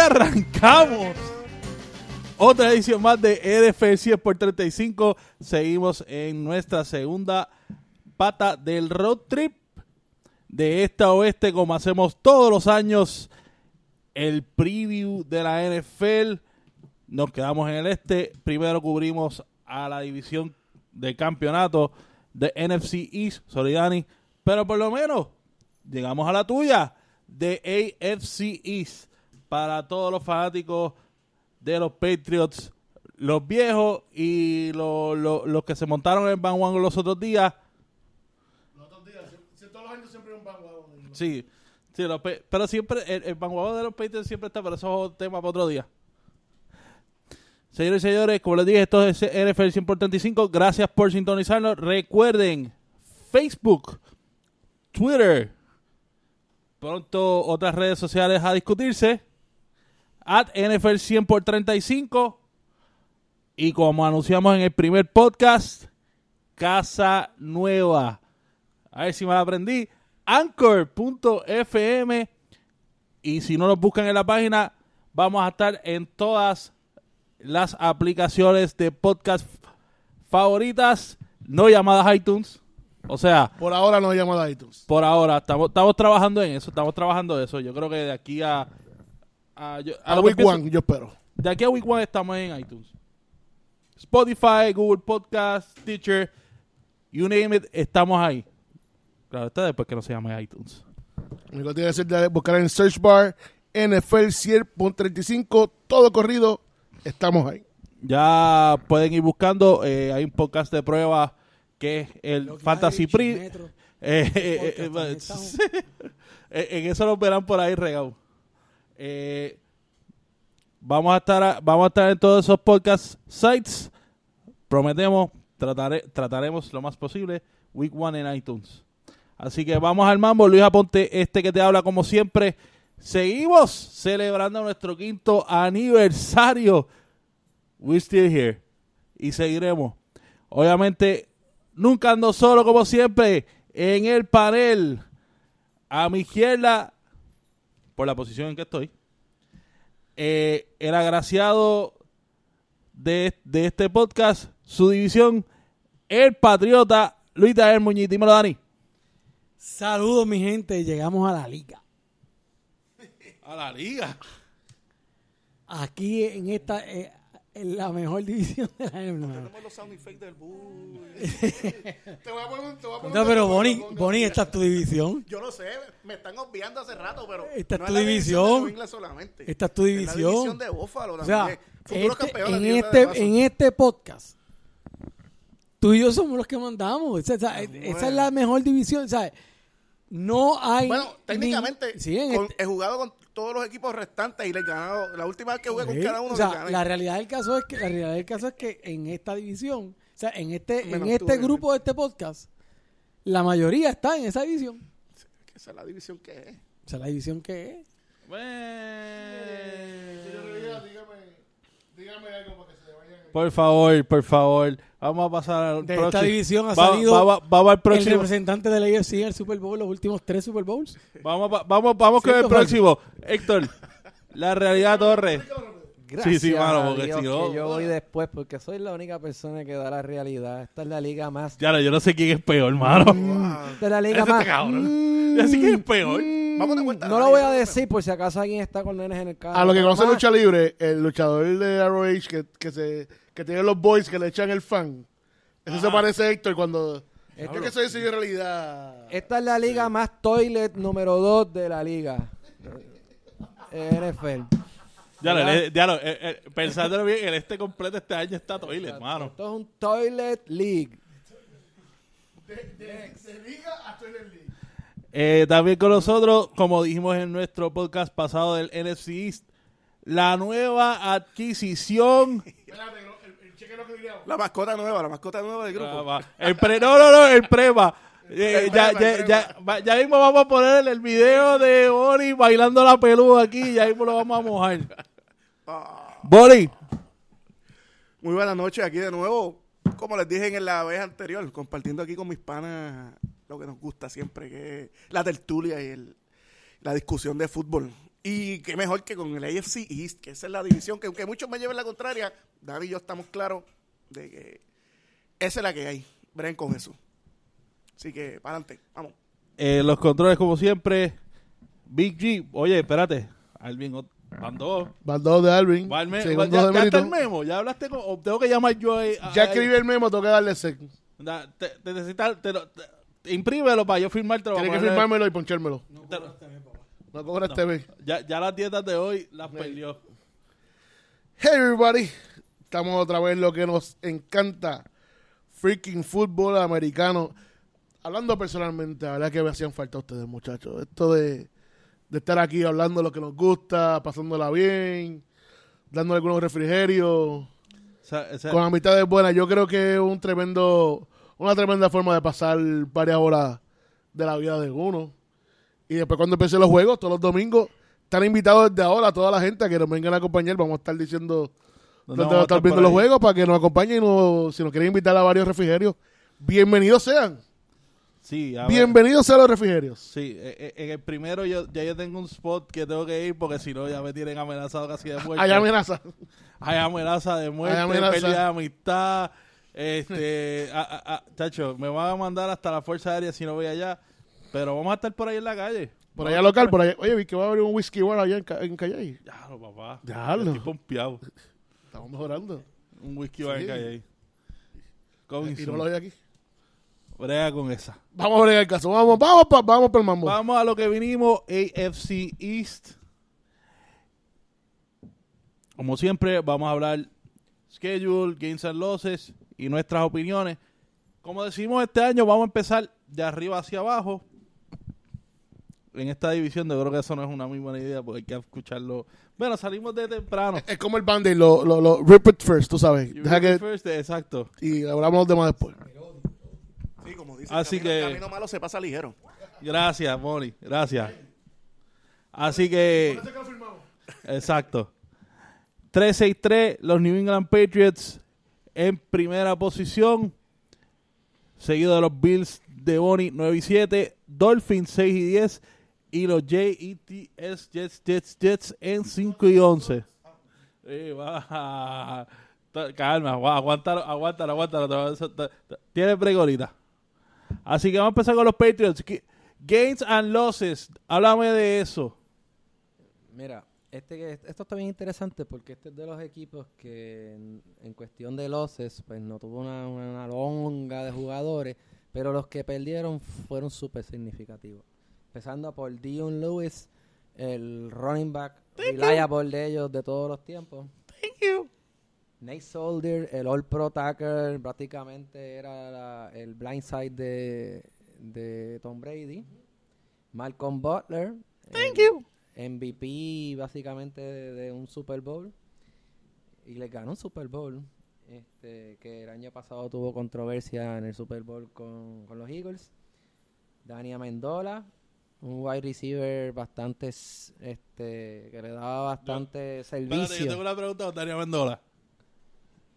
Arrancamos. Otra edición más de EDF 100 por 35. Seguimos en nuestra segunda pata del road trip de este a oeste, como hacemos todos los años. El preview de la NFL. Nos quedamos en el este. Primero cubrimos a la división de campeonato de NFC East, Solidani. Pero por lo menos llegamos a la tuya de AFC East para todos los fanáticos de los Patriots, los viejos y los, los, los que se montaron en Van los otros días. Los otros días, si- si todos los años siempre hay un vanguardia. Sí, sí los pero siempre el, el Van de los Patriots siempre está, pero eso es otro tema para otro día. Señores y señores, como les dije, esto es NFL 100 por 35. Gracias por sintonizarnos. Recuerden, Facebook, Twitter, pronto otras redes sociales a discutirse. At NFL 100 por 35. Y como anunciamos en el primer podcast, Casa Nueva. A ver si me la aprendí. Anchor.fm. Y si no nos buscan en la página, vamos a estar en todas las aplicaciones de podcast favoritas, no llamadas iTunes. O sea, Por ahora no hay llamada a iTunes. por ahora estamos, estamos trabajando en eso, estamos trabajando en eso. Yo creo que de aquí a, a, yo- a A Week One, yo espero. de aquí a Week One estamos en iTunes. Spotify, Google Podcast, Stitcher, you name it, estamos ahí. Claro, está después que no se llame iTunes. Lo único que tiene que hacer es buscar en Search Bar NFL 100.35, todo corrido, estamos ahí. Ya pueden ir buscando, eh, hay un podcast de prueba que es el Fantasy. Eh, eh, eh, eh. Eh, en eso nos verán por ahí regados. Eh, vamos a estar vamos a estar en todos esos podcast sites. Prometemos, tratare- trataremos lo más posible Week One en iTunes. Así que vamos al mambo. Luis Aponte, este que te habla como siempre. Seguimos celebrando nuestro quinto aniversario. We're still here. Y seguiremos. Obviamente, nunca ando solo como siempre. En el panel. A mi izquierda, por la posición en que estoy. eh, el agraciado de, de este podcast, su división, el patriota Luis Tajer Muñiz. Dímelo, Dani. Saludos, mi gente. Llegamos a la liga. A la liga. Aquí en esta, eh, en la mejor división de la NFL. los sound effects del te voy a poner un- te voy a poner No, pero Bonnie, Bonnie, esta es tu división. Yo lo sé, me están obviando hace rato, pero Esta es no tu la división. solamente. Esta es tu Es la división. división de Buffalo O sea, también. Futuros este- en, este, en este podcast, tú y yo somos los que mandamos. Esa, esa- esa es la mejor división. ¿sabes? No hay. Bueno, técnicamente ni- sí, en con- este- he jugado con todos los equipos restantes y les he ganado. La última vez que jugué Sí, con cada uno o sea, les gané. la realidad del caso es que la realidad del caso es que en esta división, o sea, en este Menos en este grupo de este podcast, la mayoría está en esa división. Esa es la división que es. O sea, la división que es. Rivera, dígame, dígame algo para que. Por favor, por favor. Vamos a pasar al De próximo. esta división ha Va- salido va- va- vamos al el próximo. representante de la AFC en el Super Bowl, los últimos tres Super Bowls. Vamos, va- vamos, vamos con el próximo. Héctor, la realidad Torres. Gracias Sí, sí, mano, a porque Dios si no- que yo voy después porque soy la única persona que da la realidad. Esta es la liga más... Ya, no, yo no sé quién es peor, hermano. Esta es la liga Ese más... cabrón. Ya sé quién es peor. Vamos de vuelta. No lo voy a decir por si acaso alguien está con nenes en el carro. A lo que conoce Más- lucha libre, el luchador de ROH que, que, se, que tiene los boys que le echan el fan. Eso se parece a Héctor cuando... Yo que soy ese en realidad... Esta es la liga más toilet número 2 de la liga. Eh, NFL. Ya, lo, el- ya lo, eh, eh, pensándolo bien, el este completo este año está toilet, hermano. Esto es un toilet league. Eh, también con nosotros, como dijimos en nuestro podcast pasado del NFC East, la nueva adquisición. La mascota nueva, la mascota nueva del grupo. Ah, va. El pre, no, no, no, el prema. Eh, El ya, prema, ya, ya, ya mismo vamos a poner el video de Bori bailando la peluda aquí. Ya mismo lo vamos a mojar. Ah, Bori, muy buenas noches aquí de nuevo. Como les dije en la vez anterior, compartiendo aquí con mis panas lo que nos gusta siempre, que es la tertulia y el- la discusión de fútbol. Y qué mejor que con el AFC East, que esa es la división que aunque muchos me lleven la contraria, David y yo estamos claros de que esa es la que hay. Verán con eso. Así que, para adelante, vamos. Eh, los controles, como siempre. Big G. Oye, espérate. Alvin, ot- van dos. Van dos de Alvin. Va el me- segundo ya, de ya está el memo. Ya hablaste con. o tengo que llamar yo ahí. a- Ya escribí el memo, tengo que darle sec. Da- Te, te necesitas. Te, lo- te- imprímelo para yo firmártelo. Tienes que firmármelo y ponchármelo. No cobras TV. ya, ya las dietas de hoy las perdió. Hey everybody, estamos otra vez lo que nos encanta, freaking fútbol americano. Hablando personalmente, la verdad que me hacían falta ustedes muchachos. Esto de, de estar aquí hablando lo que nos gusta, pasándola bien, dando algunos refrigerios, con amistades buenas. Yo creo que es un tremendo, una tremenda forma de pasar varias horas de la vida de uno. Y después cuando empiecen los juegos, todos los domingos, están invitados desde ahora toda la gente a que nos vengan a acompañar. Vamos a estar diciendo ¿dónde donde vamos va a a estar viendo los juegos para que nos acompañen y nos- si nos quieren invitar a varios refrigerios, bienvenidos sean. Sí, a. Bienvenidos sean los refrigerios. Sí, eh, eh, en el primero yo, ya yo tengo un spot que tengo que ir porque si no ya me tienen amenazado casi de muerte. Hay amenaza. Hay amenaza de muerte, amenaza. pérdida de amistad. Este, a- a- a- chacho, me van a mandar hasta la Fuerza Aérea si no voy allá. Pero vamos a estar por ahí en la calle. Por allá local, por allá. Oye, vi que va a haber un whisky bar allá en, en Calle. Ya, lo papá. Diablo. Estoy pompeado. Estamos mejorando. Un whisky va en calle. Coming Y no lo hay aquí. Brega con esa. Vamos a ver el caso. Vamos, vamos, pa- vamos para el mambo. Vamos a lo que vinimos, AFC East. Como siempre, vamos a hablar schedule, gains and losses y nuestras opiniones. Como decimos este año, vamos a empezar de arriba hacia abajo. En esta división, yo creo que eso no es una muy buena idea porque hay que escucharlo. Bueno, salimos de temprano. Es como el band lo, lo, lo rip it first, tú sabes. You Deja read que, it first, exacto. y hablamos los demás después. Sí, como dice, Así el camino, que- el camino malo se pasa ligero. Gracias, Moni. Gracias. Así que. Exacto. 3-6-3, los New England Patriots en primera posición. Seguido de los Bills de Bonnie 9 y 7. Dolphins 6 y 10. Y los Jets, Jets, Jets, Jets en 5 y 11. Eh, va. Ta- Calma, va, aguántalo, aguántalo, aguántalo. Tiene. Así que vamos a empezar con los Patriots. Gains and losses. Háblame de eso. Mira, este esto está bien interesante porque este es de los equipos que en, cuestión de losses, pues no tuvo una, una longa de jugadores, pero los que perdieron fueron súper significativos. Empezando por Dion Lewis, el running back reliable de ellos de todos los tiempos. Thank you. Nate Soldier, el All Pro Tackle, prácticamente era la- el blindside de, de Tom Brady. Malcolm Butler. Thank you. MVP básicamente de, de un Super Bowl. Y le ganó un Super Bowl. Este, que el año pasado tuvo controversia en el Super Bowl con, con los Eagles. Dani Amendola, un wide receiver bastante, este, que le daba bastante Espérate, yo servicio. tengo una pregunta con Dani Amendola.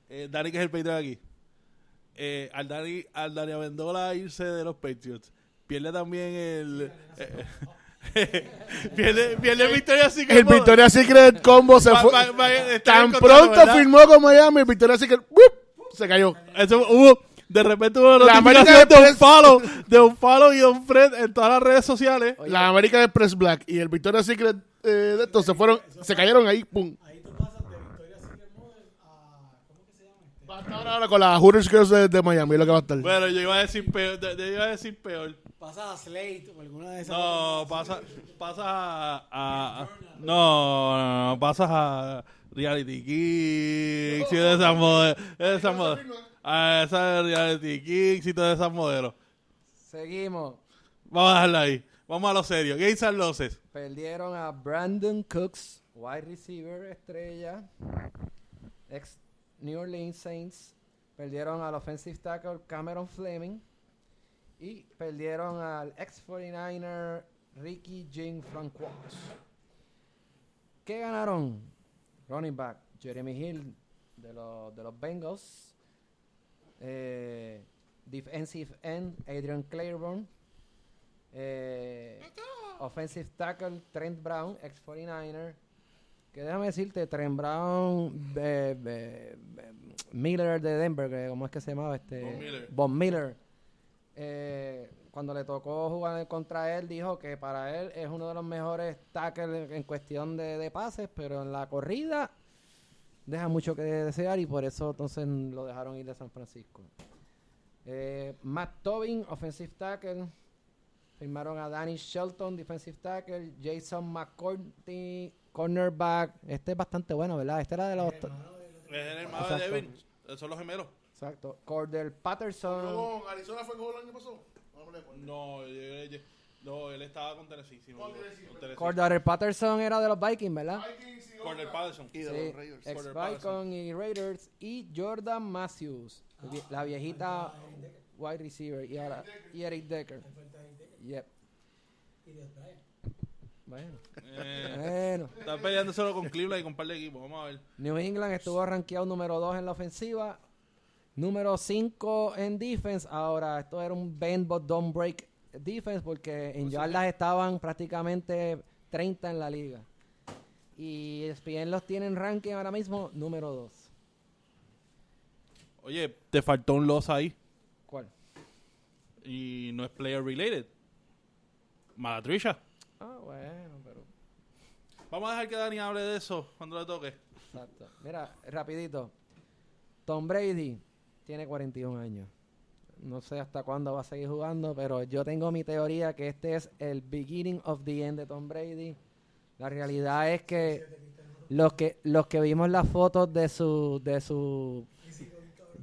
Eh, Dani, que es el Patriot aquí. Eh, al, Dani, al Dani Amendola irse de los Patriots, pierde también el... eh, pierde, pierde Victoria así El Victoria's Secret combo se fue. Tan pronto firmó con Miami, el Victoria's Secret ¡wup! se cayó. Eso hubo, de repente hubo una La notificación América de un follow, de un follow y de un friend en todas las redes sociales. Oye, La American Express Black y el Victoria's Secret eh, de estos se fueron, se cayeron ahí, pum. Ahí tú pasas de Victoria Secret Model a. ¿Cómo que se llama este? Va a estar ahora con las Hooters Girls de, de Miami, lo que va a estar. Bueno, yo iba a decir peor. de- yo iba a decir peor. Pasas a Slate o alguna de esas. No, pasa, pasas a, a- a- no, no, no, pasas a Reality Kicks y de esas modelos, esas modelos, a esa de Reality Kicks y todas esas modelos. Seguimos. Vamos a dejarla ahí. Vamos a lo serio. Gains and losses. Perdieron a Brandon Cooks, wide receiver estrella, ex New Orleans Saints. Perdieron al offensive tackle Cameron Fleming. Y perdieron al ex 49er Ricky Jean Francois. ¿Qué ganaron? Running back Jeremy Hill de los, de los Bengals. Eh, defensive end Adrian Claiborne. Eh, offensive tackle Trent Brown, ex 49er. Que déjame decirte, Trent Brown, Miller de Denver, que ¿cómo es que se llamaba? Este, Von Miller. Von Miller. Eh, cuando le tocó jugar contra él, dijo que para él es uno de los mejores tackles en cuestión de, de pases, pero en la corrida deja mucho que desear y por eso entonces lo dejaron ir de San Francisco. Eh, Matt Tobin, offensive tackle. Firmaron a Danny Shelton, defensive tackle. Jason McCourty, cornerback. Este es bastante bueno, ¿verdad? Este era de los... Es el hermano de Exacto. Devin. Son los gemelos. Exacto. Cordell Patterson. Arizona fue el año pasado. No yo- no, él estaba con Tennessee. sí, Con no, Tennessee, con Tennessee. Cordell Patterson era de los Vikings, ¿verdad? Vikings y Cordell otra. Patterson. Y de Sí, los Raiders. ex. Vikings y Raiders. Y Jordan Matthews, la viejita wide receiver. Y ahora, y Eric Decker. Yep. Bueno, Eh, bueno. está peleando solo con Cleveland y con un par de equipos. Vamos a ver. New England estuvo rankeado número 2 en la ofensiva, número 5 en defense. Ahora, esto era un bend but don't break defense porque en yardas estaban prácticamente 30 en la liga. Y ESPN los tiene en ranking ahora mismo número 2. Oye, te faltó un loss ahí. ¿Cuál? Y no es player related. Malatricia. Ah, bueno, pero... Vamos a dejar que Dani hable de eso cuando le toque. Exacto. Mira, rapidito. Tom Brady tiene 41 años. No sé hasta cuándo va a seguir jugando, pero yo tengo mi teoría que este es el beginning of the end de Tom Brady. La realidad es que los que los que vimos las fotos de su de su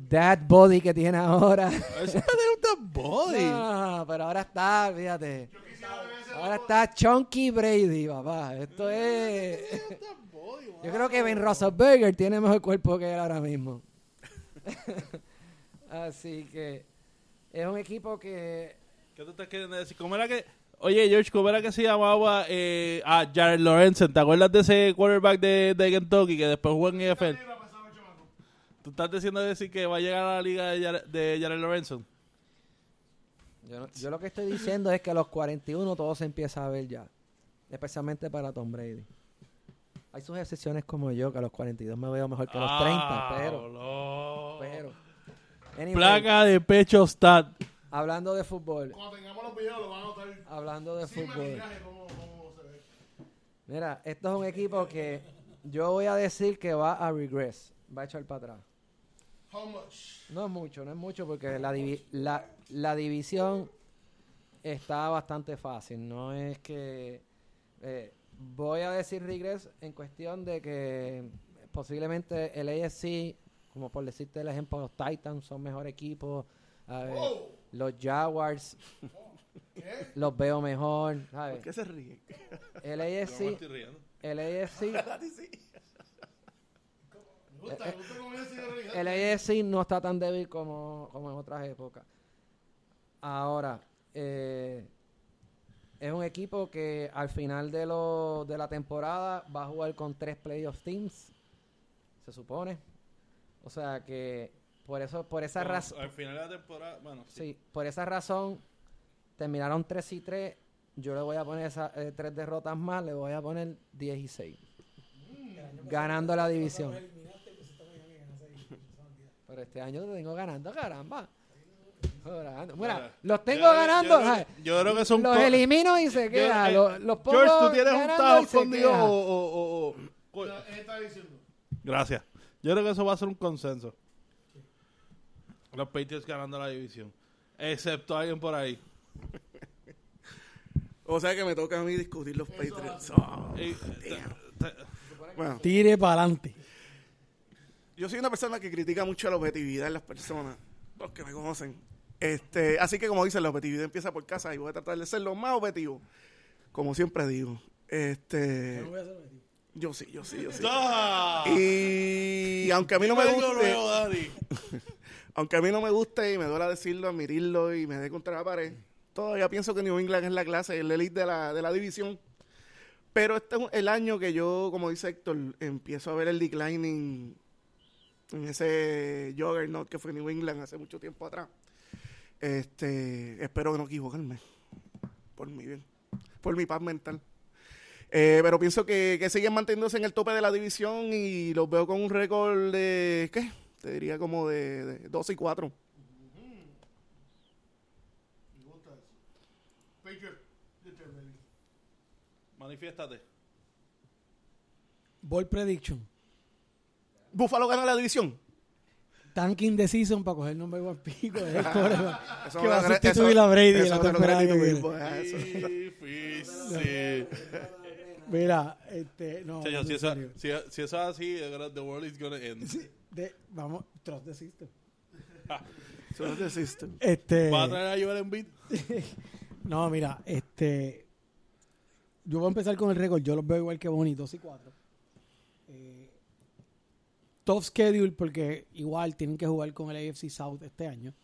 dad body que tiene ahora. Ese es un body. No, pero ahora está, fíjate. Ahora está Chunky Brady, papá. Esto es. Yo creo que Ben Roethlisberger tiene mejor cuerpo que él ahora mismo. Así que es un equipo que ¿Qué tú estás queriendo decir? ¿Cómo era que... Oye, George, ¿cómo era que se llamaba eh, a Jared Lorenzen? ¿Te acuerdas de ese quarterback de, de Kentucky que después jugó en NFL? ¿Tú estás diciendo decir que va a llegar a la liga de Jared, de Jared Lorenzen? yo, lo que estoy diciendo es que a los 41 todo se empieza a ver ya, especialmente para Tom Brady. Hay sus excepciones como yo que a los 42 me veo mejor que a los 30, pero no. pero Anyway, Placa de pecho stat. hablando de fútbol, Cuando tengamos los videos lo van a notar. hablando de fútbol. se ve. Mira, esto es un equipo que yo voy a decir que va a regress, va a echar para atrás. How much? No es mucho, no es mucho porque la, divi- la, la división está bastante fácil. No es que... eh, voy a decir regress en cuestión de que posiblemente el AFC, como por decirte el ejemplo, los Titans son mejor equipo. a ver, Wow. Los Jaguars ¿Qué? los veo mejor. ¿sabes? ¿Por qué se ríe? El AFC, el AFC el AFC no está tan débil como, como en otras épocas. Ahora, eh, es un equipo que al final de, lo, de la temporada va a jugar con tres playoff teams, se supone. O sea que por eso, por esa razón, Al final de la temporada, bueno, sí. sí, por esa razón terminaron 3 y 3. Yo le voy a poner esas eh, tres derrotas más, le voy a poner 10 y 6. Ganando la división. Pero este año te tengo ganando, caramba. Ganando. Mira, los tengo yo- ganando. yo- yo creo que son Los elimino y se queda. eh, los, los pongo George, tú tienes un tajo escondido o, o- o- o- diciendo. Gracias. Yo creo que eso va a ser un consenso. Los Patriots ganando la división. Excepto alguien por ahí. O sea que me toca a mí discutir los Patriots. Oh, Eh, te- te- Bueno, Tire para adelante. yo soy una persona que critica mucho la objetividad en las personas, los que me conocen. Este, así que como dicen, la objetividad empieza por casa y voy a tratar de ser lo más objetivo, como siempre digo. Este, yo sí, yo sí, yo sí. ¡Ah! Y aunque a mí no me guste, luego, aunque a mí no me guste y me duela decirlo, admirirlo y me dé contra la pared, todavía pienso que New England es la clase, es la elite de la, de la división. Pero este es el año que yo, como dice Héctor, empiezo a ver el declining en ese juggernaut que fue New England hace mucho tiempo atrás. Este, espero no equivocarme. Por mi bien. por mi paz mental. Eh, pero pienso que, que siguen manteniéndose en el tope de la división y los veo con un récord de, ¿qué? Te diría como de, de 12 y 4. Me gusta eso. Patriot. Determined. Manifiéstate. Ball prediction. Buffalo gana la división. Tanking the season para coger number one pico de que va a sustituir eso- a Brady en la temporada que viene. Difícil. Mira, este, no. Si, eso, serio. si, si eso es así, the world is gonna end. De- vamos, trust the system. Eso no existe. Este, ¿Va a traer a Joel Embiid? no, mira, este, yo voy a empezar con el récord. Yo los veo igual que Bonnie, 2 y 4. Eh, tough schedule porque igual tienen que jugar con el AFC South este año.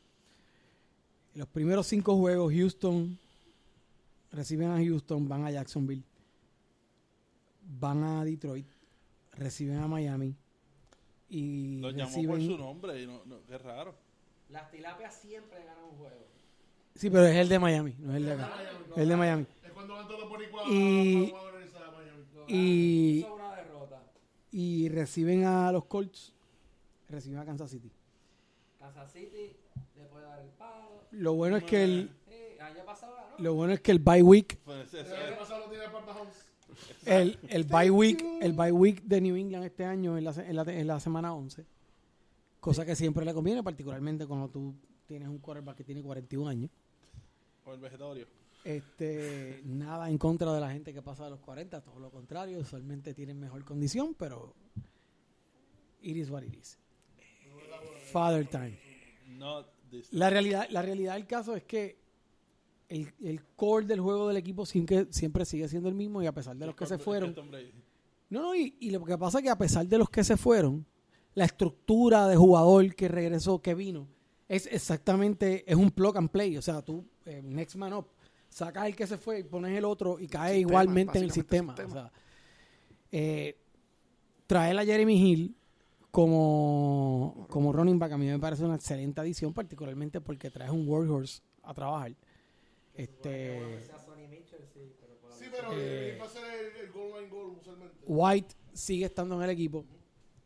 Los primeros cinco juegos, Houston reciben a Houston, van a Jacksonville, van a Detroit, reciben a Miami y Lo llamó reciben... por su nombre. Y no, no, qué raro. Las tilapias siempre ganan un juego. Sí, pero es el de Miami, no es el de acá. Es el de Miami. Es cuando van todos por igual. Y-. Y, y reciben a los Colts, reciben a Kansas City. Kansas City le puede dar el palo. Lo bueno es que el, lo bueno es que el bye week, Pues, El el, bye week, el bye week de New England este año es la, en la, en la semana 11. Cosa que siempre le conviene, particularmente cuando tú tienes un quarterback que tiene 41 años. o el vegetatorio. Este, nada en contra de la gente que pasa de los 40, todo lo contrario, usualmente tienen mejor condición, pero it is what it is. Father time. Not this. La realidad, la realidad del caso es que el, el core del juego del equipo siempre, siempre sigue siendo el mismo y a pesar de los que se fueron. No, no, y, y lo que pasa es que a pesar de los que se fueron, la estructura de jugador que regresó, que vino, es exactamente, es un plug and play. O sea, tú, eh, next man up, sacas el que se fue y pones el otro y cae Sistema, igualmente en el sistema. sistema. O sea, eh, traer a Jeremy Hill como, como running back a mí me parece una excelente adición, particularmente porque traes un workhorse a trabajar. Este, Sí, pero eh, va a ser el, el goal line goal usualmente. White sigue estando en el equipo.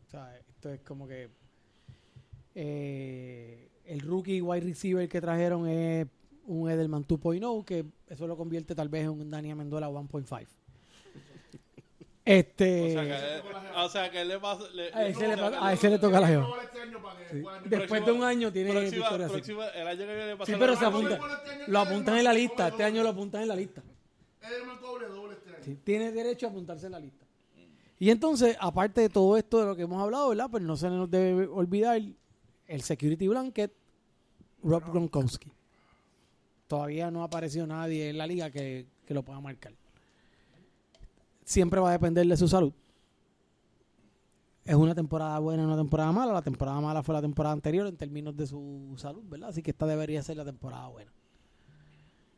O sea, esto es como que eh, el rookie wide receiver que trajeron es un Edelman 2.0, que eso lo convierte tal vez en un Dani Amendola 1.5. Este, O sea, que, él- o sea, que él le pasa. Le, a, ese le, a ese toca la jeva. este puedan- Después de un año tiene próxima- victoria así. próxima- El año que viene le pasa Sí, pero se apunta. este Lo el apuntan en la lista. Este año lo apuntan en la lista. Este. Sí, tiene derecho a apuntarse en la lista. Y entonces, aparte de todo esto de lo que hemos hablado, ¿verdad? Pues no se nos debe olvidar el security blanket, Rob Gronkowski. Todavía no ha aparecido nadie en la liga que, que lo pueda marcar. Siempre va a depender de su salud. Es una temporada buena, una temporada mala. La temporada mala fue la temporada anterior en términos de su salud, ¿verdad? Así que esta debería ser la temporada buena,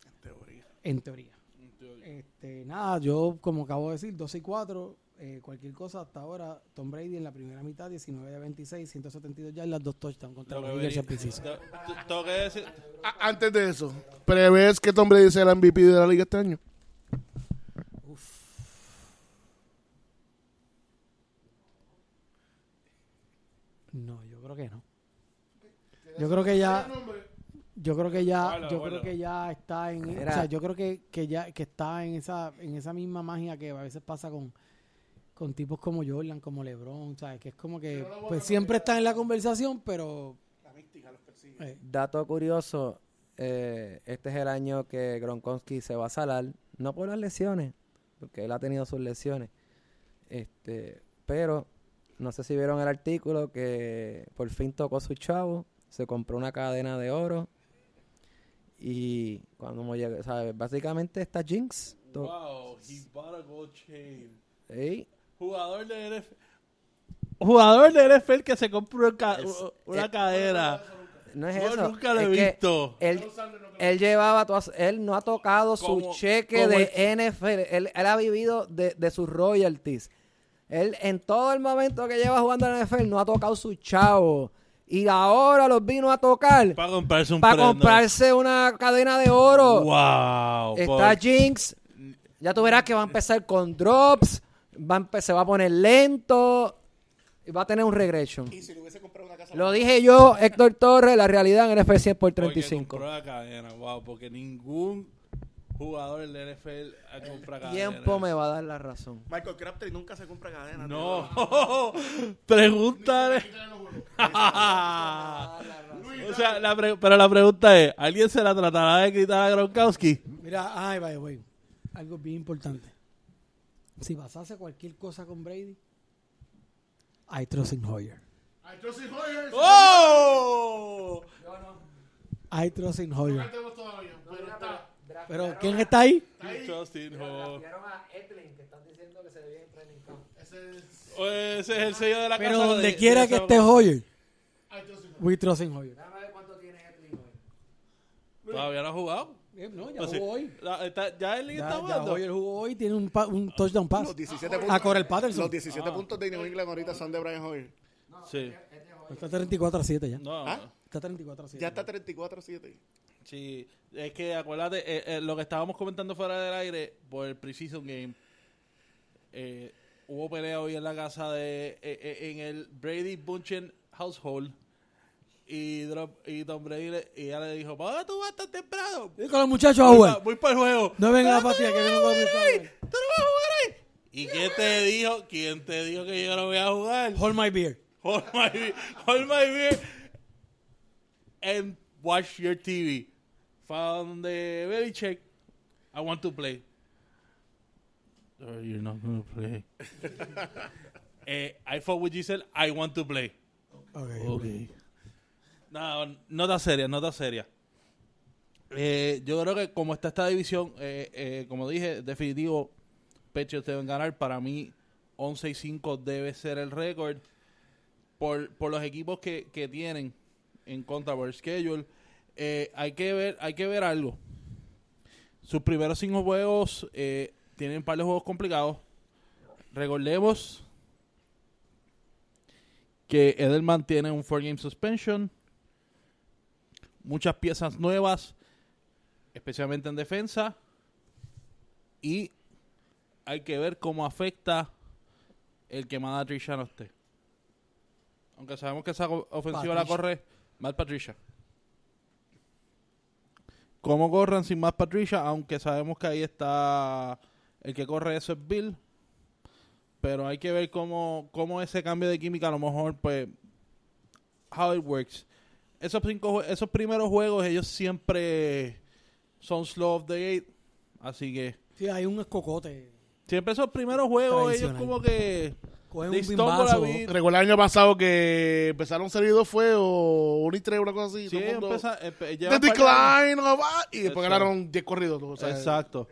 En teoría. en teoría. Este, nada, yo como acabo de decir, 12 y 4, eh, cualquier cosa hasta ahora, Tom Brady en la primera mitad, 19 de 26, 172 yardas, dos touchdowns contra Lo los Eagles en Tengo que decir. Antes de eso, ¿prevés que Tom Brady sea el MVP de la liga este año? No, yo creo que no. Yo creo que ya, yo creo que ya, Bueno, yo bueno. creo que ya está en, o sea, yo creo que, que ya que está en esa, en esa misma magia que a veces pasa con, con tipos como Jordan, como LeBron, ¿sabes? Que es como que, pues siempre está en la conversación, pero La mística los persigue. eh, Dato curioso, eh, este es el año que Gronkowski se va a salar, no por las lesiones, porque él ha tenido sus lesiones, este, pero no sé si vieron el artículo que por fin tocó su chavo, se compró una cadena de oro y cuando mo- llega- ¿sabes? básicamente está Jinx. Wow, he bought a gold chain. Jugador de NFL. Jugador de NFL que se compró ca- Es- una eh, cadera. no es Yo eso. nunca lo he es que visto. Él, él llevaba, él no ha tocado su cheque de NFL. Él, él ha vivido de, de sus royalties. Él en todo el momento que lleva jugando en NFL no ha tocado su chavo. Y ahora los vino a tocar Para comprarse un para prendo. comprarse una cadena de oro. Wow. Está por- Jinx. Ya tú verás que va a empezar con drops, va a empe- se va a poner lento y va a tener un regression. Y si le hubiese comprado una casa... Lo dije yo, Héctor Torres, la realidad en NFL 100 por Porque 35. compró la cadena, wow, porque ningún jugador del NFL compra cadena. Tiempo me va a dar la razón. Michael Crabtree nunca se compra cadena. No, pregúntale. o sea, la pre- pero la pregunta es, ¿alguien se la tratará de quitar a Gronkowski? Mira, ay, vaya, güey. Algo bien importante. Si pasase cualquier cosa con Brady, I trust in Hoyer. Ay, Chelsea Hoyers. ¡Oh! I trust in Hoyer. No tenemos todavía, pero ¿quién está ahí? Justin Ho- a Etlin, que están diciendo que se debía en training camp. Ese es. Oh, Ese es el sello de la Pero casa. donde de- quiera de que esa- esté Hoyer, we trust in Hoyer. Déjame ver cuánto tiene Etlin hoy. Todavía no ha jugado. Eh, no, ya Pues sí. jugó hoy. La- está- ya el Ya, está ya jugando. Hoyer jugó hoy, tiene un, pa- un touchdown pass. Los 17 A puntos, Corel Patterson. los 17 puntos de New England ahorita son de Brian Hoyer. Sí. Está 34 a 7 ya. No, ¿Ah? Está 34 a 7. Ya está 34-7. Sí, es que acuérdate, eh, eh, lo que estábamos comentando fuera del aire por el Precision Game, eh, hubo pelea hoy en la casa de, eh, eh, en el Brady Bunchen Household, y, Drop- y Tom Brady le- y ella le dijo, ¿para tú vas tan temprano? Y con los muchachos a Voy, jugar. voy para el juego. No venga la "¿Para partida, dónde que vas vengo a con mi jugar ahí? padre". ¿Tú no vas a jugar ahí? ¿Y quién te dijo? ¿Quién te dijo que yo no voy a jugar? Hold my beer. Hold my beer, hold my beer and watch your TV. Found the Belichick. I want to play. Oh, you're not going to play. eh, I fought with Giselle. I want to play. Okay. Okay. No, nota seria, nota seria. Eh, yo creo que como está esta división, eh, eh, como dije, definitivo, Patriots deben ganar. Para mí, 11 y 5 debe ser el récord por, por los equipos que, que tienen en contra por el schedule. Eh, hay que ver, hay que ver algo. Sus primeros cinco juegos eh, tienen un par de juegos complicados. Recordemos que Edelman tiene un four game suspension, muchas piezas nuevas, especialmente en defensa, y hay que ver cómo afecta el que Matt Patricia no esté. Aunque sabemos que esa ofensiva la corre Matt Patricia. ¿Cómo corran sin Matt Patricia? Aunque sabemos que ahí está el que corre eso es Bill. Pero hay que ver cómo, cómo ese cambio de química a lo mejor, pues, how it works. Esos, cinco, esos primeros juegos, ellos siempre son slow of the gate. Así que, Sí, hay un escocote. siempre esos primeros juegos, ellos como que... They un bimbazo. Recuerda el año pasado que empezaron serie 2 fue o 1 y 3, una cosa así. Sí, todo el mundo, empeza- empe- The decline of y después ganaron 10 corridos. o sea, Exacto.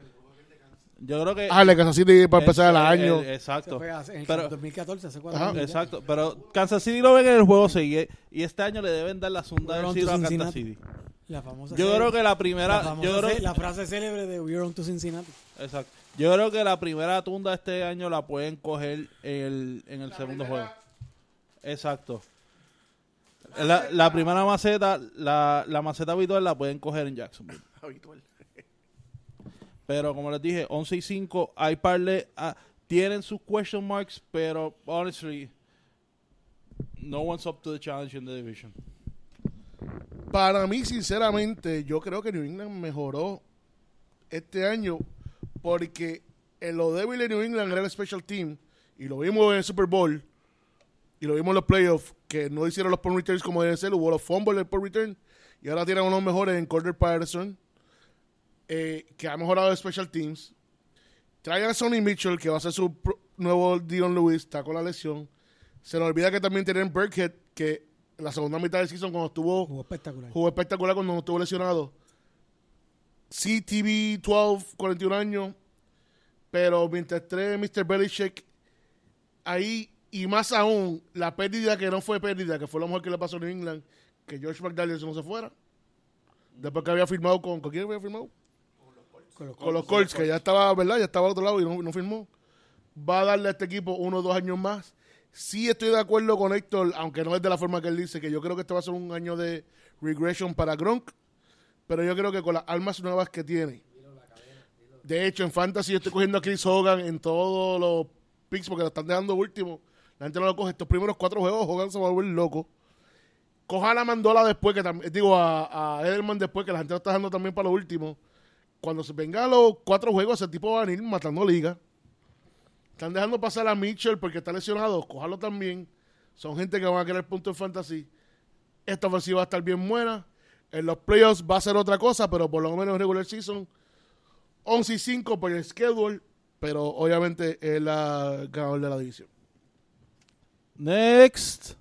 Yo creo que... Ah, el de Kansas City para empezar el año. eh, Se exacto. fue hace- en el Pero- 2014, hace cuatro años ya. Exacto, pero Kansas City lo ven en el juego sigue y este año le deben dar la segunda We're del siglo a Kansas Cincinnati. City. La famosa Yo serie- creo que la la, primera, famosa yo creo, la frase célebre de We're on to Cincinnati. exacto. Yo creo que la primera tunda este año la pueden coger en el, en el segundo juego. Exacto. La, la primera maceta, la, la maceta habitual la pueden coger en Jacksonville. Habitual. Pero como les dije, 11 y 5, hay par de- ah, tienen sus question marks, pero honestly, no one's up to the challenge in the division. Para mí, sinceramente, yo creo que New England mejoró este año porque en lo débil de New England era el special team y lo vimos en el Super Bowl y lo vimos en los playoffs que no hicieron los punt returns como deben ser, hubo los fumbles del punt return y ahora tienen unos mejores en Corder Patterson eh, que ha mejorado el special teams. Traen a Sonny Mitchell que va a ser su nuevo Dion Lewis, está con la lesión. Se nos olvida que también tienen Burkhead que en la segunda mitad del season cuando estuvo Jugó espectacular. Jugó espectacular cuando no estuvo lesionado. CTV 12, 41 años. Pero mientras esté Mr. Belichick ahí, y más aún, la pérdida que no fue pérdida, que fue lo mejor que le pasó a New England, que George McDaniels no se fuera. Después que había firmado con. ¿Con quién había firmado? Con los Con los Colts, que ya estaba, ¿verdad? Ya estaba al otro lado y no, no firmó. Va a darle a este equipo uno o dos años más. Sí estoy de acuerdo con Héctor, aunque no es de la forma que él dice, que yo creo que este va a ser un año de regression para Gronk. Pero yo creo que con las armas nuevas que tiene, De hecho, en Fantasy yo estoy cogiendo a Chris Hogan en todos los picks porque lo están dejando último. La gente no lo coge. Estos primeros cuatro juegos, Hogan se va a volver loco. Coja a la Mandola después, que digo, a, a Edelman después, que la gente lo está dejando también para lo último. Cuando se vengan los cuatro juegos, ese tipo va a venir matando liga. Están dejando pasar a Mitchell porque está lesionado. Cójalo también. Son gente que van a querer puntos en fantasy. Esta ofensiva va a estar bien buena. En los playoffs va a ser otra cosa, pero por lo menos en regular season 11 y 5 por el schedule, pero obviamente es la ganador de la división. Next.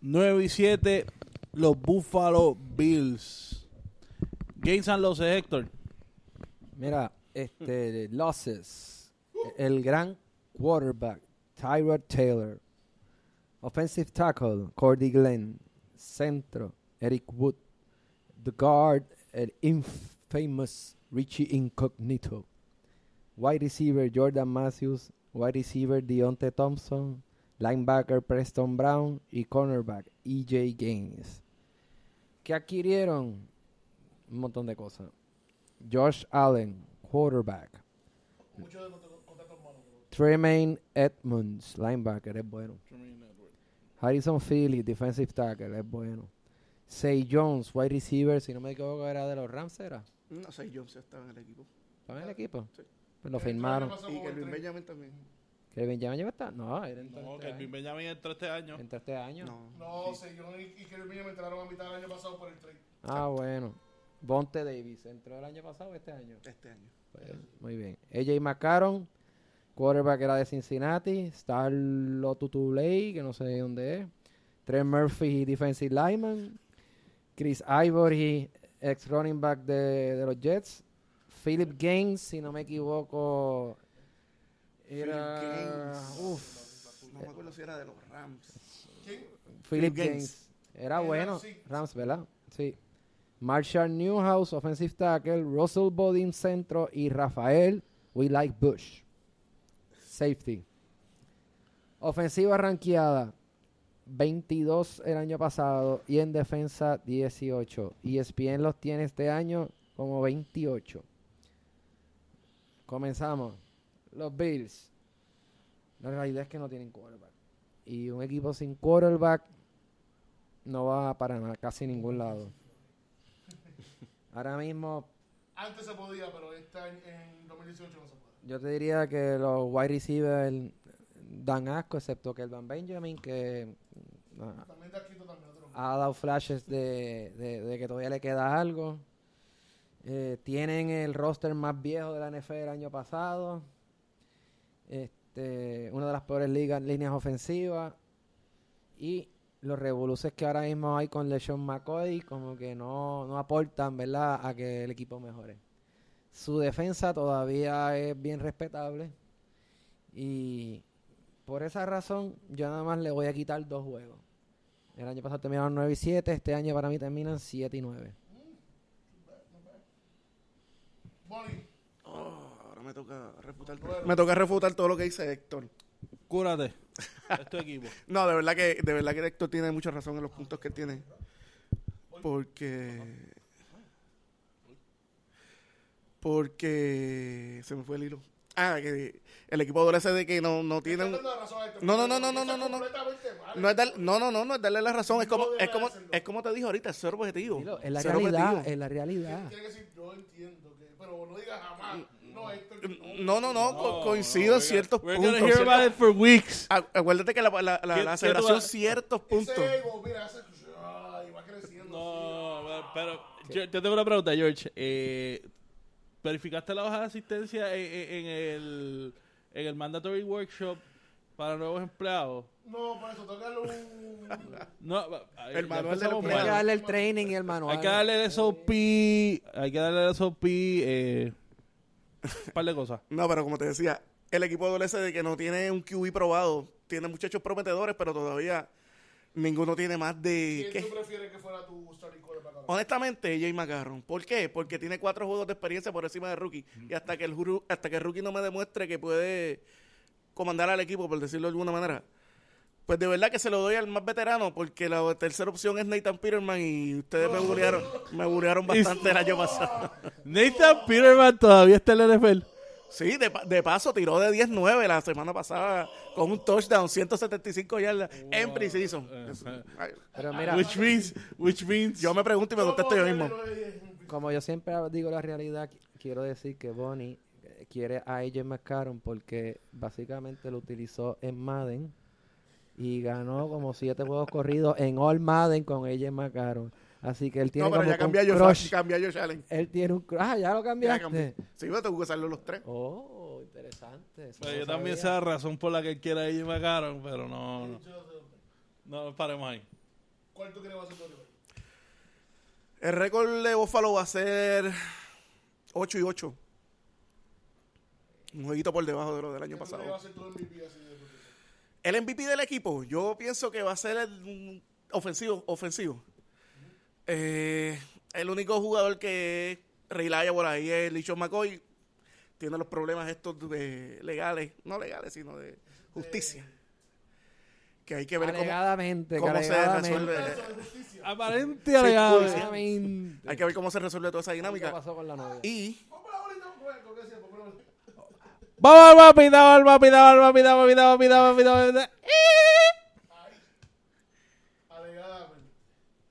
9 y 7, los Buffalo Bills. Gains and losses, Héctor. Mira, este, losses. El gran quarterback, Tyrod Taylor. Offensive tackle, Cordy Glenn. Centro, Eric Wood. The guard, el infamous Richie Incognito. Wide receiver, Jordan Matthews. Wide receiver, Deontay Thompson. Linebacker, Preston Brown. Y cornerback, EJ Gaines. ¿Qué adquirieron? Un montón de cosas. Josh Allen, quarterback. Tremaine Edmonds, linebacker, es bueno. Harrison Phillips, defensive tackle, es bueno. Say Jones, wide receiver, si no me equivoco, era de los Rams, ¿era? No sé, Jones estaba en el equipo. ¿Estaba en el equipo? Sí. Pues lo firmaron. Y Kelvin Benjamin también. ¿Que Benjamin ya está? No, era entró No, este que el año. Benjamin entró este año. Entró este año. No. No, sé, yo y, y Kelvin me entraron a mitad del año pasado por el trade. Ah, bueno. Bonte Davis, ¿entró el año pasado o este año? Este año. Pues, muy bien. AJ McCarron, quarterback era de Cincinnati. Starlo Tutulei, que no sé de dónde es. Trent Murphy, defensive lineman. Chris Ivory, ex running back de, de los Jets. Philip Gaines, si no me equivoco, era. Gaines. Uf, No me acuerdo si era de los Rams. Philip Gaines. Gaines. Era Eh, bueno. sí. Rams, ¿verdad? Sí. Marshall Newhouse, offensive tackle. Russell Bodin, centro. Y Rafael We Like Bush, safety. Ofensiva ranqueada 22 el año pasado y en defensa 18. Y ESPN los tiene este año como 28. Comenzamos. Los Bills. La realidad es que no tienen quarterback. Y un equipo sin quarterback no va para nada, casi ningún lado. Ahora mismo Antes se podía, pero este año, en 2018 no se puede. yo te diría que los wide receivers dan asco, excepto que el Van Benjamin, que ah, ha dado flashes de, de- de que todavía le queda algo. Eh, tienen el roster más viejo de la NFL el año pasado. Este, una de las peores ligas, líneas ofensivas. Y los revoluces que ahora mismo hay con LeSean McCoy, como que no, no aportan, ¿verdad?, a que el equipo mejore. Su defensa todavía es bien respetable. Y por esa razón, yo nada más le voy a quitar dos juegos. El año pasado terminaron 9 y 7, este año para mí terminan 7 y 9. Bonnie, Oh, ahora me toca refutar. Me toca refutar todo lo que dice Héctor. Cúrate. Es tu equipo. No, de verdad que de verdad que Héctor tiene mucha razón en los puntos que tiene. Porque porque se me fue el hilo. Ah, que el equipo adolece de que no, no tiene Héctor, No, no, no, no, no, no, no, no. no es dar- no, no, no, no es darle la razón, es como No es como es como te dijo ahorita, es ser objetivo. Dilo, es la Ser realidad, objetivo. es la realidad. Tiene que decir, yo entiendo, que, pero no digas jamás. No, Héctor. No, no, no, co- coincido en ciertos We're puntos. hear ciertos- about it for weeks. Acu- Acuérdate que la, la, la, ¿Qué- la vas- ciertos puntos. Ese ego, mira, hace. Ay, va creciendo. No, pero yo, yo tengo una pregunta, George. Eh, ¿Verificaste la hoja de asistencia en, en- en el, en el Mandatory Workshop para nuevos empleados? No, por eso, tócale un. No, ya El manual del empezamos Hay empleado. que darle el training y el manual. Hay que darle el SOP, hay que darle el SOP, eh, un par de cosas. No, pero como te decía, el equipo adolece de que no tiene un QB probado. Tiene muchachos prometedores, pero todavía ninguno tiene más de... ¿Quién ¿qué? tú prefieres que fuera tu starting quarterback? Honestamente, Jay McCarron. ¿Por qué? Porque tiene cuatro juegos de experiencia por encima de rookie. Y hasta que el hasta que el rookie no me demuestre que puede comandar al equipo, por decirlo de alguna manera, Pues de verdad que se lo doy al más veterano porque la tercera opción es Nathan Peterman y ustedes me burearon, me burearon bastante el año pasado. Nathan Peterman todavía está en la NFL. Sí, de, pa- de paso tiró de 10-9 la semana pasada con un touchdown, 175 yardas en preseason. Pero mira, Which means, which means Yo me pregunto y me contesto yo mismo. como yo siempre digo la realidad, qu- quiero decir que Bonnie eh, quiere a AJ McCarron porque básicamente lo utilizó en Madden y ganó como siete juegos corridos en All Madden con AJ McCarron. Así que él tiene No, pero como ya cambié a crush. Josh, cambié a Josh Allen. Él tiene un crush. Ah, ya lo Ya cambiaste. cambié. Sí, pero tengo que usarlo los tres. Oh, interesante. eso Pero no yo también sé la razón por la que él quiere a AJ McCarron, pero no, no. No paremos ahí. ¿Cuál tú crees va a ser tu rival? El récord de Buffalo va a ser 8 y 8. Un jueguito por debajo de lo del año ¿Quién tú crees que va a pasado. ser tu MVP así de tu- El MVP del equipo, yo pienso que va a ser el mm, ofensivo. ofensivo. Eh, el único jugador que relaya por ahí es Lichon McCoy. Tiene los problemas estos de legales, no legales, sino de justicia. Que hay que ver cómo, Alegadamente, cómo que se resuelve. Aparente. Alegadamente. Hay que ver cómo se resuelve toda esa ¿Qué dinámica. pasó con la novia? Y. Vamos, papi, papi, dame, papi, papi, dame, papi, dame. Alegadamente.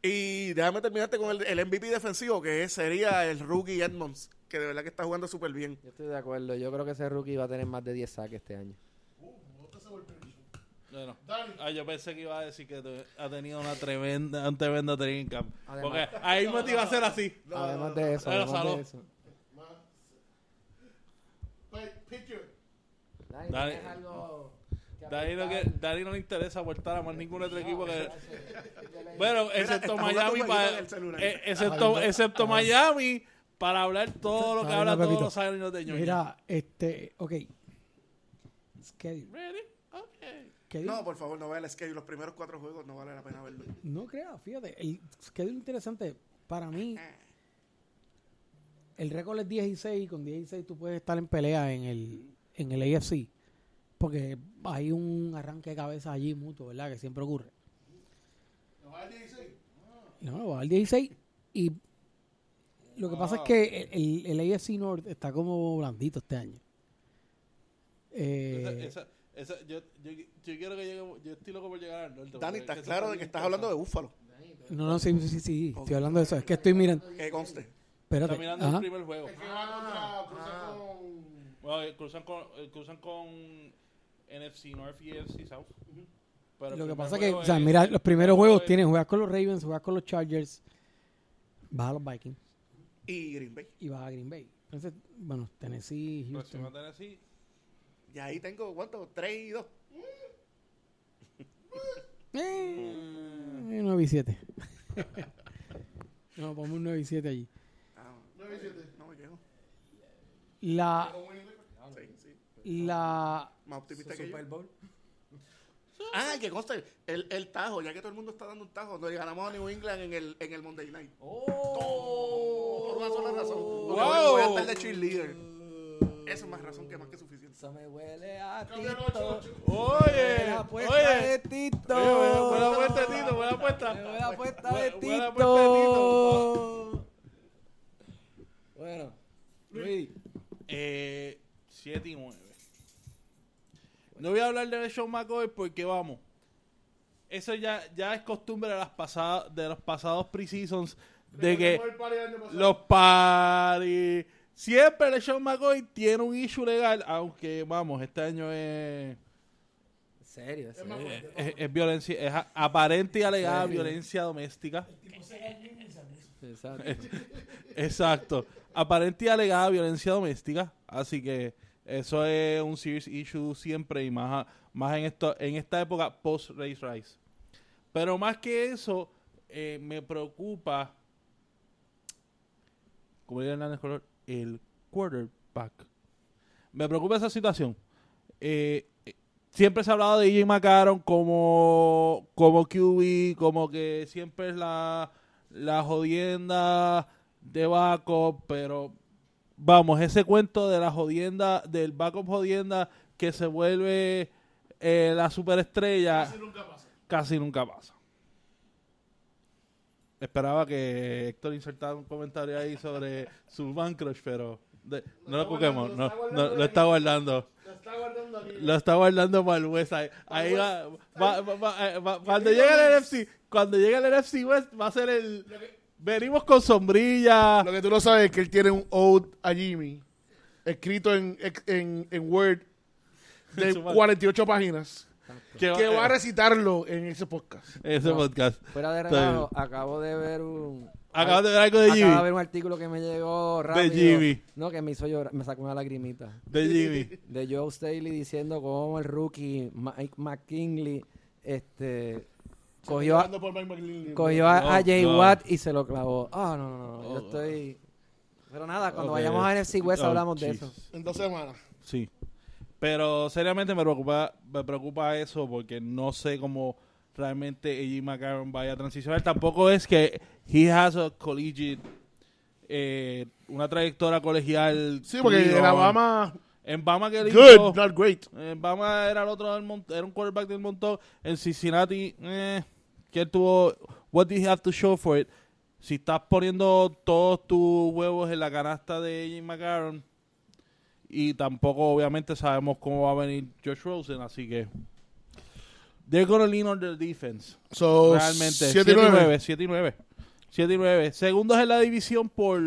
Y déjame terminarte con el, el MVP defensivo, que sería el rookie Edmonds, que de verdad que está jugando súper bien. Yo estoy de acuerdo. Yo creo que ese rookie va a tener más de 10 saques este año. Bueno, Dani. ah, yo pensé que iba a decir que te- ha tenido una tremenda, un tremendo training camp. Además- Porque ahí me te iba a hacer así. además de eso, además de eso. Pues, Picture. Dani, Dani- ¿tienes algo Dani no, aportar? que, Dani no le interesa aportar a más ningún otro equipo que... Bueno, excepto Miami, para, eh, excepto, excepto Miami, para hablar todo lo que habla todos los años de ñoño. Mira, este, ok. Schedule. Ready? Okay. Schedule. No, por favor, no vea el schedule. Los primeros cuatro juegos no vale la pena verlo. No creas, fíjate, el schedule interesante para mí. El récord es 16 y con 16 tú puedes estar en pelea en el, en el AFC. Porque hay un arranque de cabeza allí mutuo, ¿verdad? Que siempre ocurre. ¿No va al 16? No, va al 16 y lo que pasa es que el, el, el AFC North está como blandito este año. Eh, Esa- esa- yo, yo, yo quiero que llegue, yo estoy loco por llegar al norte. Dani, ¿estás es claro de que estás hablando de Búfalo? no, no, sí, sí, sí, estoy hablando de eso. Es que estoy mirando. Que conste. Espérate. Está mirando ajá. el primer juego. Es que va contra, cruza con... Bueno, eh, cruzan con, eh, cruzan con NFC North y NFC South. Pero Lo que pasa es que, o sea, mira, los primeros juegos es- tienen, juegas con los Ravens, juegas con los Chargers, vas a los Vikings Y Green Bay. y vas a Green Bay. Entonces, bueno, Tennessee, Próximo Houston. Tennessee. Y ahí tengo, ¿cuánto? Tres y dos. Eh, 9 y 7. no, ponme un 9 y 7 allí. Ah, 9 y 7. no me quedo. La, sí. La, Más optimista que yo. Super Bowl. Ah, que conste, el, el tajo, ya que todo el mundo está dando un tajo, nos ganamos a New England en el, en el Monday Night. Oh. Por una sola razón. Porque Wow. voy, voy a estar de cheerleader. Eso es más razón que más que suficiente. Eso me huele a Tito. Oye, La apuesta oye. de Tito. Oye, buena- apuesta, Tito, buena apuesta. Me huele a apuesta Buena- de buena Tito. apuesta de Bueno, Luis. Eh, 7 y 9. No voy a hablar de Sean McCoy porque vamos. Eso ya, ya es costumbre de las pasadas de los pasados preseasons de que los paris siempre LeSean McCoy tiene un issue legal, aunque vamos, este año es Serio, es serio. es, es violencia, es a- aparente y alegada Serio. violencia doméstica. Exacto. Exacto. Aparente y alegada violencia doméstica. Así que eso es un serious issue siempre y más, más en, esto, en esta época post-race rise. Pero más que eso, eh, me preocupa, como diría Hernández Color, el quarterback. Me preocupa esa situación. Eh, eh, siempre se ha hablado de EJ McCarron como, como QB, como que siempre es la, la jodienda de backup, pero vamos, ese cuento de la jodienda, del backup jodienda que se vuelve eh, la superestrella Casi nunca pasa. casi nunca pasa. Esperaba que Héctor insertara un comentario ahí sobre su crush, pero de- no lo guardando, no, lo está no, guardando lo está guardando. Lo está guardando aquí. Lo está guardando para el West. Ahí, ahí va, va- va- va- eh, cuando llegue el NFC, cuando llegue el NFC West va a ser el venimos con sombrilla. Lo que tú no sabes es que él tiene un ode a Jimmy escrito en, en, en Word de Su madre. 48 páginas que que va a recitarlo en ese podcast. ese podcast. Fuera de relajo, acabo de ver un... Acabas de ver algo de Acabo de Jimmy. ver un artículo que me llegó rápido. Jimmy. No, que me hizo llorar, me sacó una lagrimita. De Jimmy. De Joe Staley diciendo cómo el rookie Mike McKinley este, cogió a, cogió a, a Oh, Jay God. Watt y se lo clavó. Ah, no, no, no, Oh, yo estoy... Pero nada, cuando vayamos a NFC West Oh, hablamos de eso. En dos semanas. Sí. Pero seriamente me preocupa, me preocupa eso porque no sé cómo realmente AJ McCarron vaya a transicionar. Tampoco es que he has a collegiate, eh, una trayectoria colegial. Sí, porque en Alabama, En Bama que good, not great. en Bama era el otro era un quarterback del montón. En Cincinnati, eh, que él tuvo, what did he have to show for it? Si estás poniendo todos tus huevos en la canasta de AJ McCarron, y tampoco obviamente sabemos cómo va a venir Josh Rosen, así que they're gonna lean on their defense. So, Realmente, 7 y 9. 7 y 9. 7 y 9. Segundos en la división por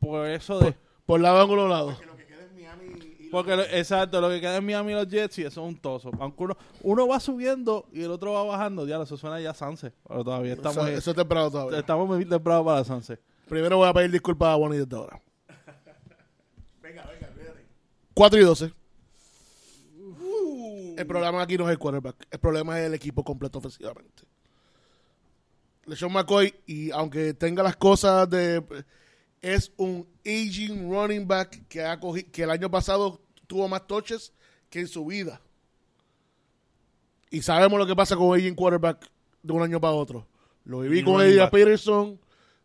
por eso de Por lado ángulo lado. Que lo que queda es Miami y porque lo- exacto, lo que queda en Miami los Jets y eso es un toso. Aunque uno, uno va subiendo y el otro va bajando, ya eso suena ya Sanse. Pero todavía estamos, Eso, eso es temprano todavía. estamos muy temprano para Sanse. Primero voy a pedir disculpas a Bonnie desde ahora. Venga, venga, olvídate. 4 y 12. El problema aquí no es el quarterback. El problema es el equipo completo ofensivamente. LeSean McCoy, y aunque tenga las cosas de... Es un aging running back que, ha cogi- que el año pasado tuvo más touches que en su vida. Y sabemos lo que pasa con aging quarterback de un año para otro. Lo viví con Eddie. Peterson.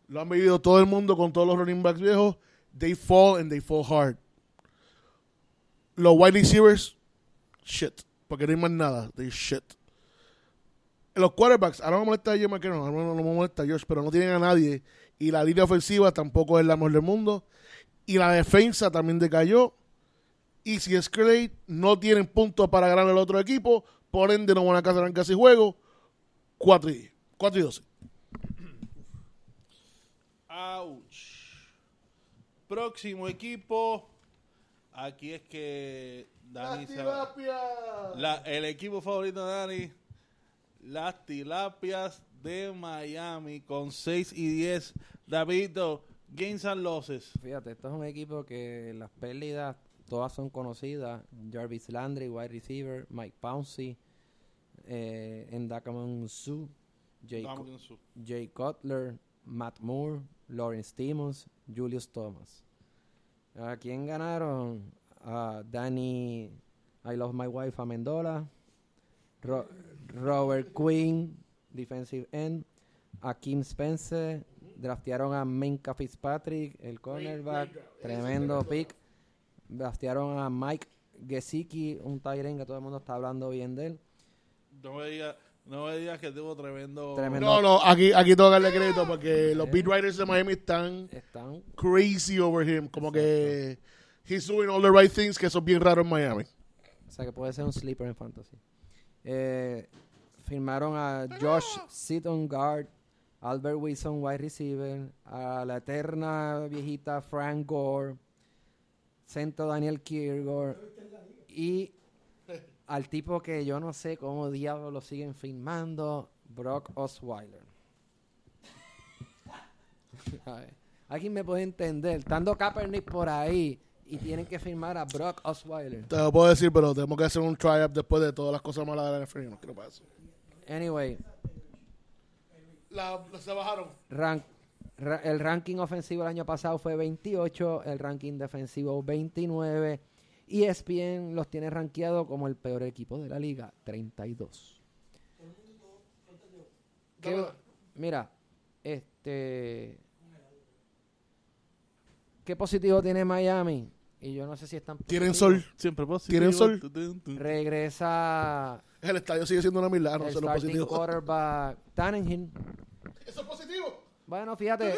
Lo han vivido todo el mundo con todos los running backs viejos. They fall and they fall hard. Los wide receivers, shit. Porque no hay más nada. They shit. Los quarterbacks, ahora no me molesta a Jim McKinnon, ahora no me molesta a Josh, pero no tienen a nadie. Y la línea ofensiva tampoco es la mejor del mundo. Y la defensa también decayó. Y si es Clay, no tienen puntos para ganar el otro equipo. Por ende, no van a casar en casi juego. 4 y, 4 y 12. Ouch. Próximo equipo. Aquí es que Dani se va. La- el equipo favorito de Dani, las tilapias de Miami con 6 y 10. Davidito, gains and losses. Fíjate, esto es un equipo que las pérdidas todas son conocidas. Jarvis Landry, wide receiver, Mike Pouncey, eh, Ndakaman Su, Jay, su- Cutler, Matt Moore, Lawrence Timmons, Julius Thomas. ¿A quién ganaron? A Danny, I Love My Wife Amendola, Ro- Robert Quinn, defensive end, a Kim Spencer, draftearon a Minka Fitzpatrick, el cornerback, tremendo pick. Draftearon a Mike Gesicki, un Tyren que todo el mundo está hablando bien de él. No me digas no me digas que tuvo tremendo. Tremendo. No, no, aquí, aquí tengo que darle crédito porque los beat writers de Miami están Están crazy over him. Como que he's doing all the right things, que eso es bien raro en Miami. O sea que puede ser un sleeper en fantasy. Eh, firmaron a Josh Seaton Guard, Albert Wilson wide receiver, a la eterna viejita Frank Gore, centro Daniel Kirgore y al tipo que yo no sé cómo diablos lo siguen firmando, Brock Osweiler. ¿Alguien me puede entender? Estando Kaepernick por ahí y tienen que firmar a Brock Osweiler. Te lo puedo decir, pero tenemos que hacer un try-up después de todas las cosas malas de la NFL. No quiero. Anyway, La, se bajaron. rank, ra- el ranking ofensivo el año pasado fue 28, el ranking defensivo 29. Y ESPN los tiene rankeado como el peor equipo de la liga, 32. ¿Qué- mira, este. ¿Qué positivo tiene Miami? y yo no sé si están Tienen positivos. sol. Siempre positivo. ¿Tienen sol? Regresa El estadio sigue siendo una milagro, no el sé lo positivo. quarterback Tannehill. ¿Eso es positivo? Bueno, fíjate.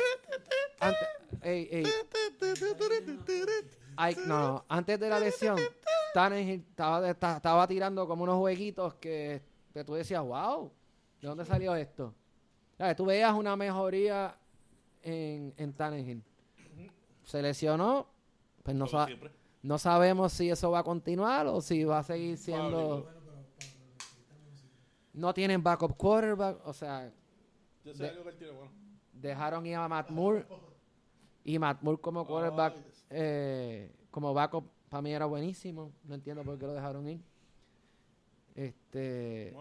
Antes, ey, ey, ay, no, no, antes de la lesión, Tannehill estaba, esta- estaba tirando como unos jueguitos que, que tú decías, wow, ¿de dónde salió esto? Tú veías una mejoría en, en Tannehill. Se lesionó, pues no, sa- siempre. no sabemos si eso va a continuar o si va a seguir siendo... No tienen backup quarterback, o sea, Yo sé De- algo que tiene bueno. dejaron ir a Matt Moore y Matt Moore como quarterback eh, como backup para mí era buenísimo no entiendo por qué lo dejaron ir este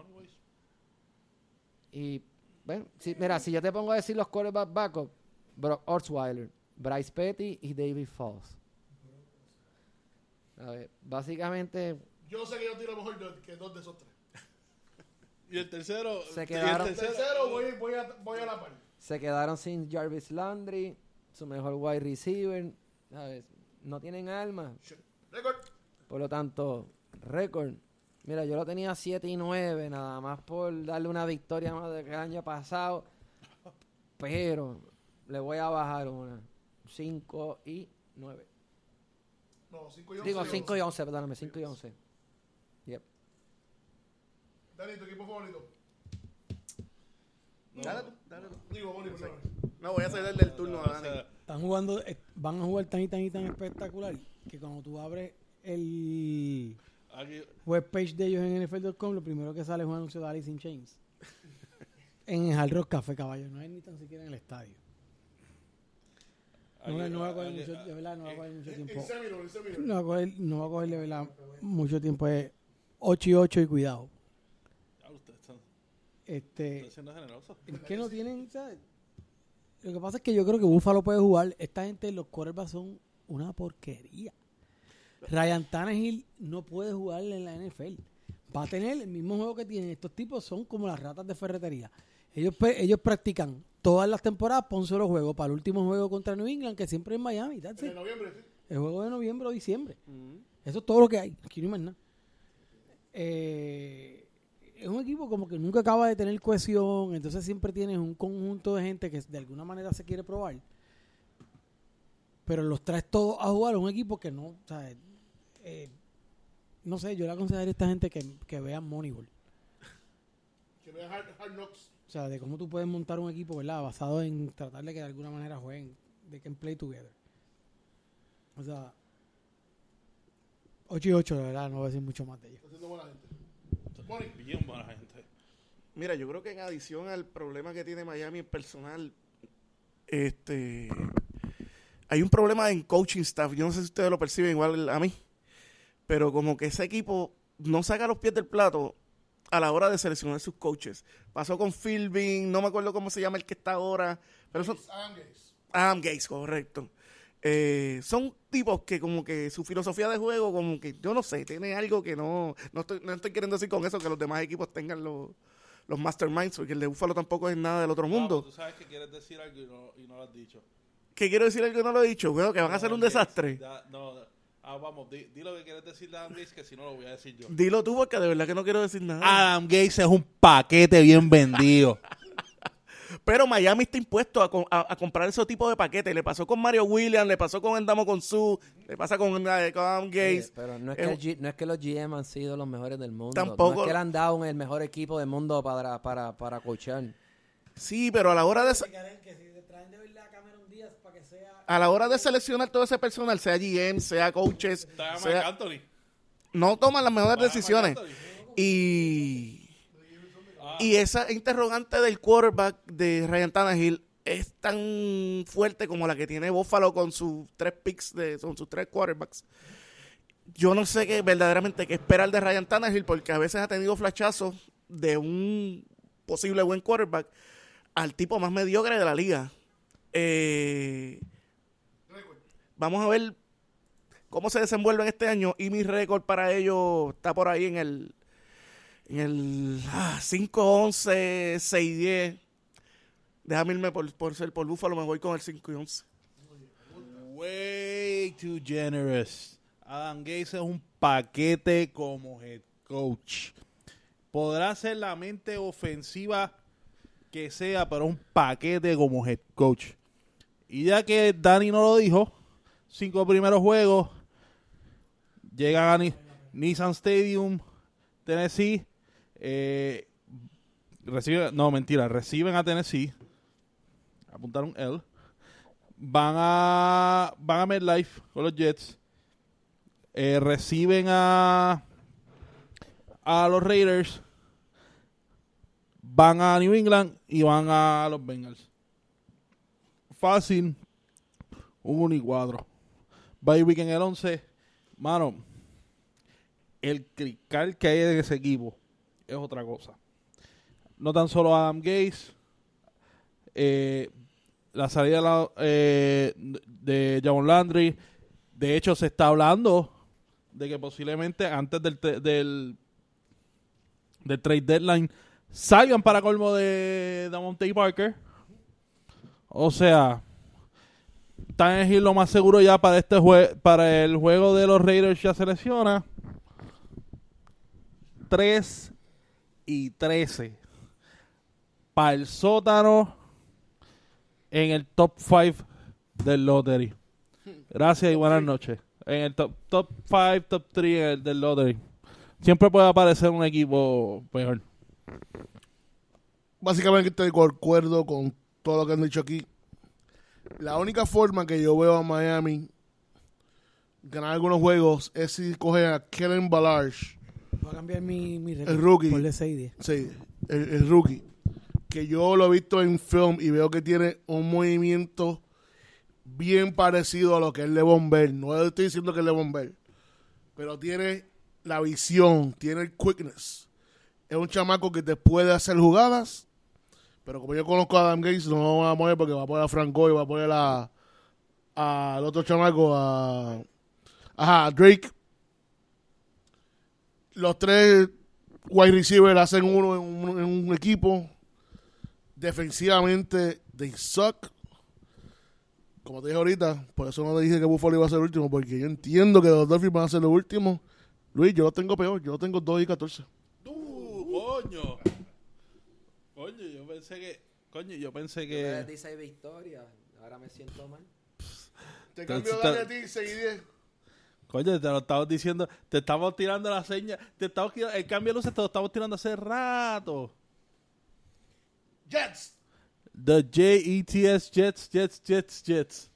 y bueno si, mira si yo te pongo a decir los quarterback backup Brock Osweiler Bryce Petty y David Foss a ver, básicamente Yo sé que yo tiro mejor que dos de esos tres. Y el tercero. Se y el quedaron- tercero- voy, voy, a, voy a la par. se quedaron sin Jarvis Landry su mejor wide receiver ¿sabes? no tienen alma Récord. Por lo tanto, récord. Mira, yo lo tenía 7 y 9, nada más por darle una victoria más del año pasado. Pero le voy a bajar una. 5 y 9. No, 5 y 11. Digo 5 y 11, perdóname, 5 y 11. Dani, tu equipo favorito. Dale tú, dale tú. Digo, Boni, perdón. No, voy a ceder del turno a Dani. Están jugando, eh, van a jugar tan y tan y tan espectacular que cuando tú abres el aquí, webpage de ellos en NFL.com, lo primero que sale es un anuncio de Alice in Chains. en el Hard Rock Café, caballo. No es ni tan siquiera en el estadio. No, aquí- no va a coger mucho, de verdad, no va a coger mucho tiempo. En Seminole. No va a coger, no va a coger de verdad mucho tiempo. Es 8 y 8 y cuidado. Este, están siendo generosos. es que no tienen, ¿sabes? Lo que pasa es que yo creo que Buffalo puede jugar. Esta gente, los quarterbacks son una porquería. Ryan Tannehill no puede jugar en la NFL. Va a tener el mismo juego que tienen. Estos tipos son como las ratas de ferretería. Ellos, ellos practican todas las temporadas, para un solo juego. Para el último juego contra New England, que siempre es en Miami. that's it. En noviembre, sí. El juego de noviembre o diciembre. Eso es todo lo que hay. Aquí no hay más nada. Eh, es un equipo como que nunca acaba de tener cohesión. Entonces siempre tienes un conjunto de gente que de alguna manera se quiere probar. Pero los traes todos a jugar a un equipo que no, o sea, eh, no sé, yo le aconsejaría a esta gente que, que vean Moneyball. Que vean Hard, hard Knocks. O sea, de cómo tú puedes montar un equipo, ¿verdad? Basado en tratar de que de alguna manera jueguen, de que play together. O sea, 8 y 8, de verdad, no voy a decir mucho más de ellos. Bien buena gente. Mira, yo creo que en adición al problema que tiene Miami en personal, este hay un problema en coaching staff. Yo no sé si ustedes lo perciben igual a mí, pero como que ese equipo no saca los pies del plato a la hora de seleccionar sus coaches. Pasó con Philbin, no me acuerdo cómo se llama el que está ahora, pero son. Adam Gates, correcto. Eh, son tipos que como que su filosofía de juego, como que yo no sé, tiene algo que no, no estoy, no estoy queriendo decir con eso que los demás equipos tengan los, los masterminds, porque el de Búfalo tampoco es nada del otro mundo. Tú sabes que quieres decir algo y no, y no lo has dicho. ¿Qué quiero decir algo que no lo he dicho? Bueno, que van a hacer un desastre. ya, no, ah, vamos, di, di lo que quieres decir de Adam Gates, que si no lo voy a decir yo. Dilo tú porque de verdad que no quiero decir nada. Adam Gates es un paquete bien vendido. Pero Miami está impuesto a, co- a- a comprar ese tipo de paquetes. Le pasó con Mario Williams, le pasó con Endamo con Su, le pasa con, eh, con Adam Gates. Sí, pero no es, Eh, que el G- no es que los GM han sido los mejores del mundo. Tampoco- No es que le han dado un- el mejor equipo del mundo para, para, para coachar. Sí, pero a la hora de... a la hora de seleccionar todo ese personal, sea GM, sea coaches, sea, Anthony. no toman las mejores decisiones. Y, y esa interrogante del quarterback de Ryan Tannehill es tan fuerte como la que tiene Buffalo con sus tres picks, de, con sus tres quarterbacks. Yo no sé qué verdaderamente qué esperar de Ryan Tannehill porque a veces ha tenido flashazos de un posible buen quarterback al tipo más mediocre de la liga. Eh, vamos a ver cómo se desenvuelven este año y mi récord para ellos está por ahí en el en el ah, 5-11, 6-10. Déjame irme por, por ser por Búfalo, me voy con el 5 y 11. Way too generous. Adam Gates es un paquete como head coach. Podrá ser la mente ofensiva que sea, pero un paquete como head coach. Y ya que Dani no lo dijo, cinco primeros juegos, llegan a Ni- Nissan Stadium, Tennessee, eh, reciben, no mentira, reciben a Tennessee, apuntaron L, van a van a MetLife con los Jets, eh, reciben a a los Raiders, van a New England y van a los Bengals. Fácil, un 1 y 4. Bye week en el 11. Mano, el crical que hay en ese equipo es otra cosa. No tan solo Adam Gates, eh, la salida de, la- eh, Landry. De hecho, se está hablando de que posiblemente antes del, del, del trade deadline salgan para colmo de Damonte Parker. O sea, Tannehill lo más seguro ya para este jue para el juego de los Raiders ya se lesiona. 3 y 13. Para el sótano en el top 5 del lottery. Gracias y buenas noches. En el top top 5, top 3 del lottery. Siempre puede aparecer un equipo peor. Básicamente estoy de acuerdo con todo lo que han dicho aquí. La única forma que yo veo a Miami ganar algunos juegos es si cogen a Kellen Ballard, Voy a cambiar mi, mi El rookie. Por 6 y 10. sí, el, el rookie, que yo lo he visto en film y veo que tiene un movimiento bien parecido a lo que es Levon Bell. No estoy diciendo que es Levon Bell, pero tiene la visión, tiene el quickness. Es un chamaco que te puede hacer jugadas, pero como yo conozco a Adam Gates, no lo va a mover porque va a poner a Frank Gore, va a poner a al otro chamaco, a ajá, a Drake. Los tres wide receivers hacen uno en un, en un equipo. Defensivamente, they suck. Como te dije ahorita, por eso no te dije que Buffalo iba a ser el último, porque yo entiendo que los Dolphins van a ser los últimos. Luis, yo lo tengo peor, yo lo tengo 2 y 14. ¡Tú, coño! Coño, yo pensé que. Coño, yo pensé que. dice victoria. Ahora me siento mal. Te cambio cambio Dani, Dani a a ti 6 y 10. Coño, te lo estamos diciendo. Te estamos tirando la seña. Te estamos, tirando- el cambio de luces te lo estamos tirando hace rato. Jets. The J-E-T-S, Jets, Jets, Jets, Jets.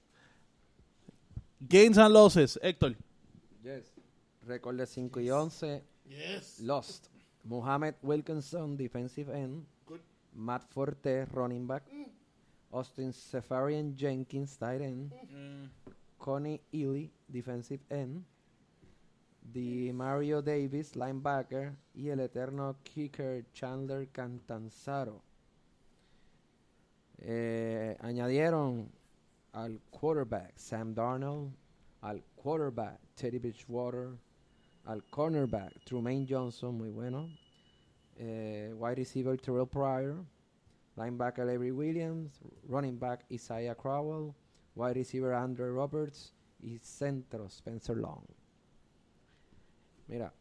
Gains and losses, Héctor. Yes. Récord de 5 y 11. Yes. Lost. Muhammad Wilkinson, defensive end. Good. Matt Forte, running back. Austin Sefarian Jenkins, tight end. Connie Ely, defensive end. The Mario Davis, linebacker. Y el eterno kicker Chandler Cantanzaro. Eh, añadieron al quarterback Sam Darnold, al quarterback Teddy Bridgewater, al cornerback Trumaine Johnson, muy bueno. Eh, wide receiver Terrell Pryor, linebacker Avery Williams, running back Isaiah Crowell, wide receiver Andrew Roberts y centro Spencer Long. Mira,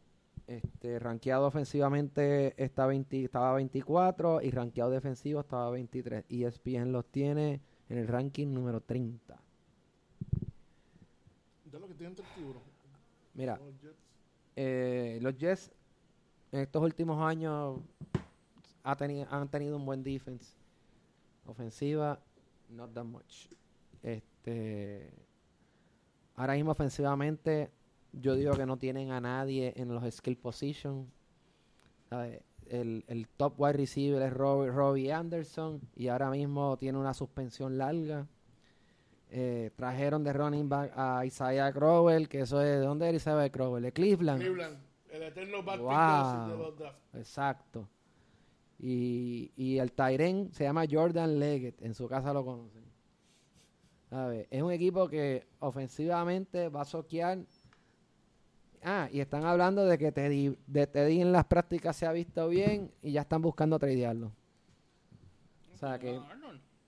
este rankeado ofensivamente está 20 estaba 24 y rankeado defensivo estaba 23. ESPN los tiene en el ranking número 30. Ya lo que tienen tres tiburones. Mira, Los Jets. eh, los Jets en estos últimos años ha teni- han tenido un buen defense. Ofensiva, not that much. Este, ahora mismo ofensivamente, yo digo que no tienen a nadie en los skill position. ¿Sabe? El, el top wide receiver es Robbie, Robbie Anderson y ahora mismo tiene una suspensión larga. Eh, trajeron de running back a Isaiah Crowell, que eso es, ¿de dónde era Isaiah Crowell? De Cleveland. Cleveland. El eterno Wow. de los drafts. Exacto. Y, y el Tyren se llama Jordan Leggett, en su casa lo conocen. ¿Sabe? Es un equipo que ofensivamente va a soquear. Ah, y están hablando de que Teddy, de Teddy en las prácticas se ha visto bien y ya están buscando tradearlo. O sea que,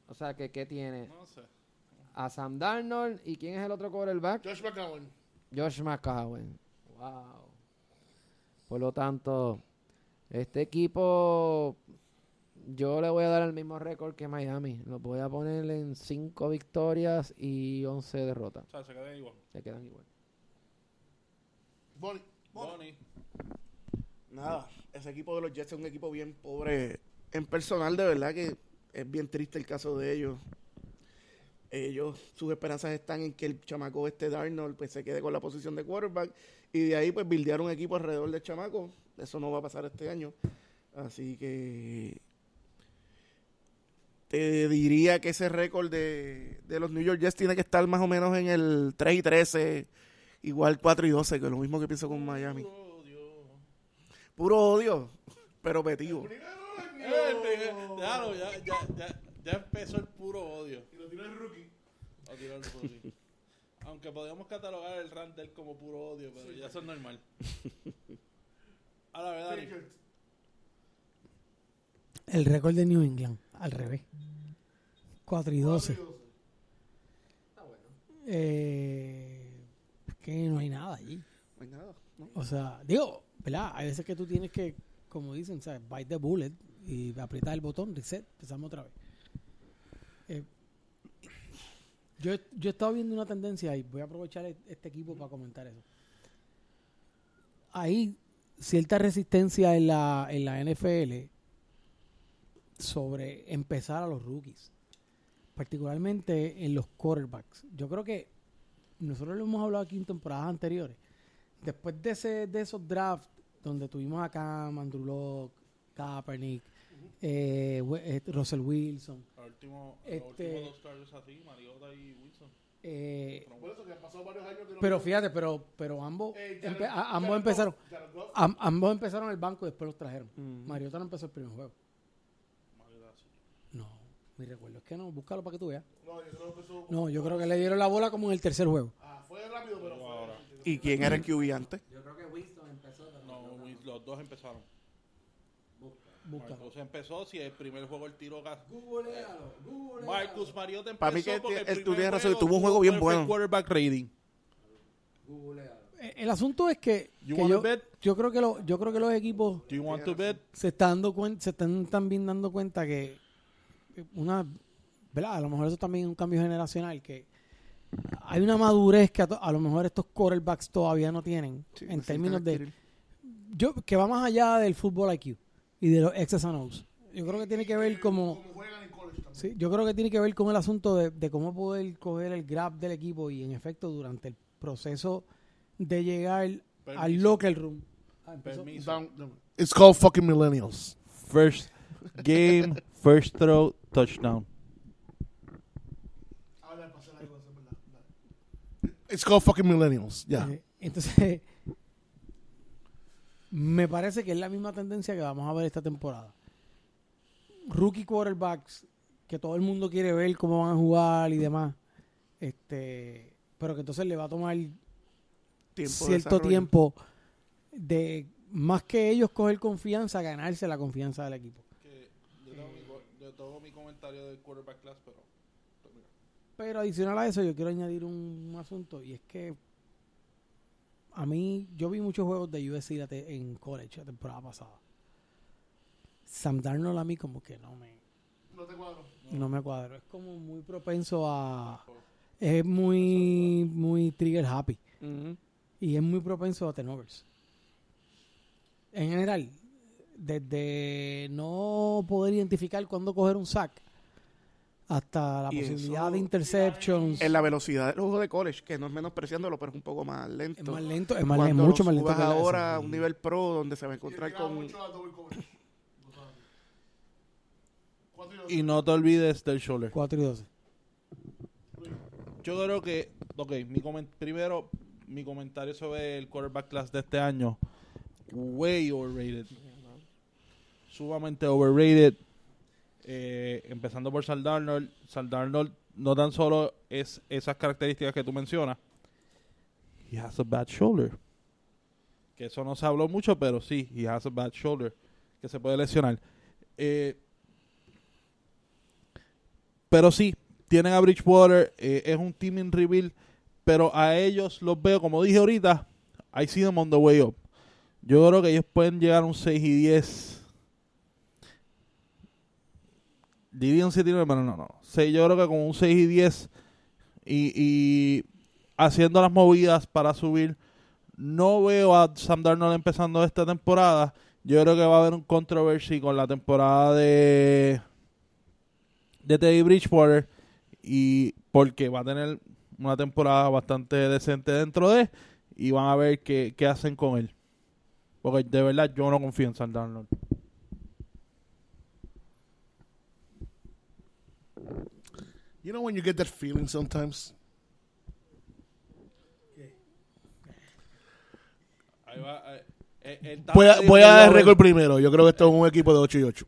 o sea que ¿qué tiene? No sé. A Sam Darnold y quién es el otro quarterback? Josh McCown. Josh McCown. Wow. Por lo tanto, este equipo yo le voy a dar el mismo récord que Miami. Lo voy a poner en 5 victorias y 11 derrotas. O sea, se quedan igual. Se quedan igual. Bonnie. Bonnie. Nada, ese equipo de los Jets es un equipo bien pobre en personal, de verdad que es bien triste el caso de ellos. Ellos, sus esperanzas están en que el chamaco este Darnold pues se quede con la posición de quarterback y de ahí pues bildear un equipo alrededor del chamaco. Eso no va a pasar este año. Así que te diría que ese récord de, de los New York Jets tiene que estar más o menos en el 3 y 13, igual 4 y 12, que es lo mismo que pienso con Miami. Puro odio, pero petivo. Eh, Claro, ya, ya, ya, ya empezó el puro odio. Y lo tiró el rookie. A tirar el rookie. Aunque podríamos catalogar el él como puro odio, pero ya eso es normal. Ahora, ¿verdad? Dani? El récord de New England, al revés. 4 y 12. Eh, que no hay nada allí. No hay nada, ¿no? O sea, digo, ¿verdad? Hay veces que tú tienes que, como dicen, ¿sabes? Bite the bullet y apretar el botón, reset, empezamos otra vez. Eh, yo, yo he estado viendo una tendencia y voy a aprovechar e- este equipo para comentar eso. Hay cierta resistencia en la, en la NFL sobre empezar a los rookies, particularmente en los quarterbacks. Yo creo que nosotros lo hemos hablado aquí en temporadas anteriores. Después de, ese, de esos drafts donde tuvimos acá Andrew Locke, Kaepernick, eh, eh, Russell Wilson, Los últimos, Este- los últimos dos así, Mariota y Wilson. eh, pero fíjate, pero, pero ambos, Eh, Jared- empe- a- Jared ambos empezaron, Jared Goff. am- ambos empezaron el banco y después los trajeron. Mm. Mariota no empezó el primer juego. No, mi recuerdo es que no, búscalo para que tú veas. No, yo creo que empezó. No, yo creo que le dieron la bola como en el tercer juego. Ah, fue rápido, pero fue. Ahora. ¿Y quién era el QB antes? Yo creo que Winston empezó. No, los dos empezaron. Búscalo. Marcus empezó, si el primer juego el tiro gas. Googlealo, googlealo. Marcus Mariota empezó Para mí que el tú primer tienes razón, juego tuvo un juego bien bueno. quarterback rating. Googlealo. Eh, El asunto es que, que yo, bet? yo creo que lo- yo creo que los equipos se están dando cuenta, se están también dando cuenta que una, ¿verdad? A lo mejor eso también es un cambio generacional que hay una madurez que a, to- a lo mejor estos quarterbacks todavía no tienen Sí, en términos de yo que va más allá del fútbol IQ y de los X's and O's. Yo creo que tiene que ver como Como juegan en college también. Sí, yo creo que tiene que ver con el asunto de, de cómo poder coger el grab del equipo y en efecto durante el proceso de llegar al locker room. Ah. Permiso. Down- down. It's called fucking millennials. First game, first throw, touchdown. Habla, pasa algo, eso es verdad. Dale. It's called fucking millennials. Ya. Eh, Entonces, me parece que es la misma tendencia que vamos a ver esta temporada. Rookie quarterbacks, que todo el mundo quiere ver cómo van a jugar y demás. Este, pero que entonces le va a tomar Tiempo cierto tiempo de más que ellos coger confianza, ganarse la confianza del equipo. Yo, tengo mi, comentario del quarterback class, pero. pero mira. Pero adicional a eso, yo quiero añadir un, un asunto y es que a mí, yo vi muchos juegos de USC en college la temporada pasada. Sam Darnold a mí como que no me, No te cuadro. no me cuadro. Es como muy propenso a... Es muy, muy trigger happy. Y es muy propenso a turnovers. En general, desde no poder identificar cuándo coger un sack hasta la Y posibilidad eso- de interceptions. En la velocidad del juego de college, que no es menospreciándolo, pero es un poco más lento. Es más lento, es, más, mucho más lento. que ahora a un nivel pro donde se va a encontrar Y con... y. Y no te olvides del shoulder. 4 y 12. Yo creo que, ok, mi primero, mi comentario sobre el quarterback class de este año, way overrated. Sumamente overrated. Eh, empezando por Sal Darnold. Sal Darnold no tan solo es esas características que tú mencionas. He has a bad shoulder. Que eso no se habló mucho, pero sí, he has a bad shoulder. Que se puede lesionar. Eh, pero sí, tienen a Bridgewater, eh, es un team in rebuild, pero a ellos los veo, como dije ahorita, I see them on the way up. Yo creo que ellos pueden llegar a un 6 y 10. Diría un 7 y 9, pero no, no. Sí, yo creo que con un 6 y 10 y, y haciendo las movidas para subir, no veo a Sam Darnold empezando esta temporada. Yo creo que va a haber un controversy con la temporada de de Teddy Bridgewater y porque va a tener una temporada bastante decente dentro de y van a ver qué, qué hacen con él. Porque de verdad yo no confío en Sam Darnold. You know when you get that feeling sometimes? Ahí va, eh, eh, el Voy a, voy dar Buccaneers- récord primero. Yo creo que esto es un equipo de 8 y 8.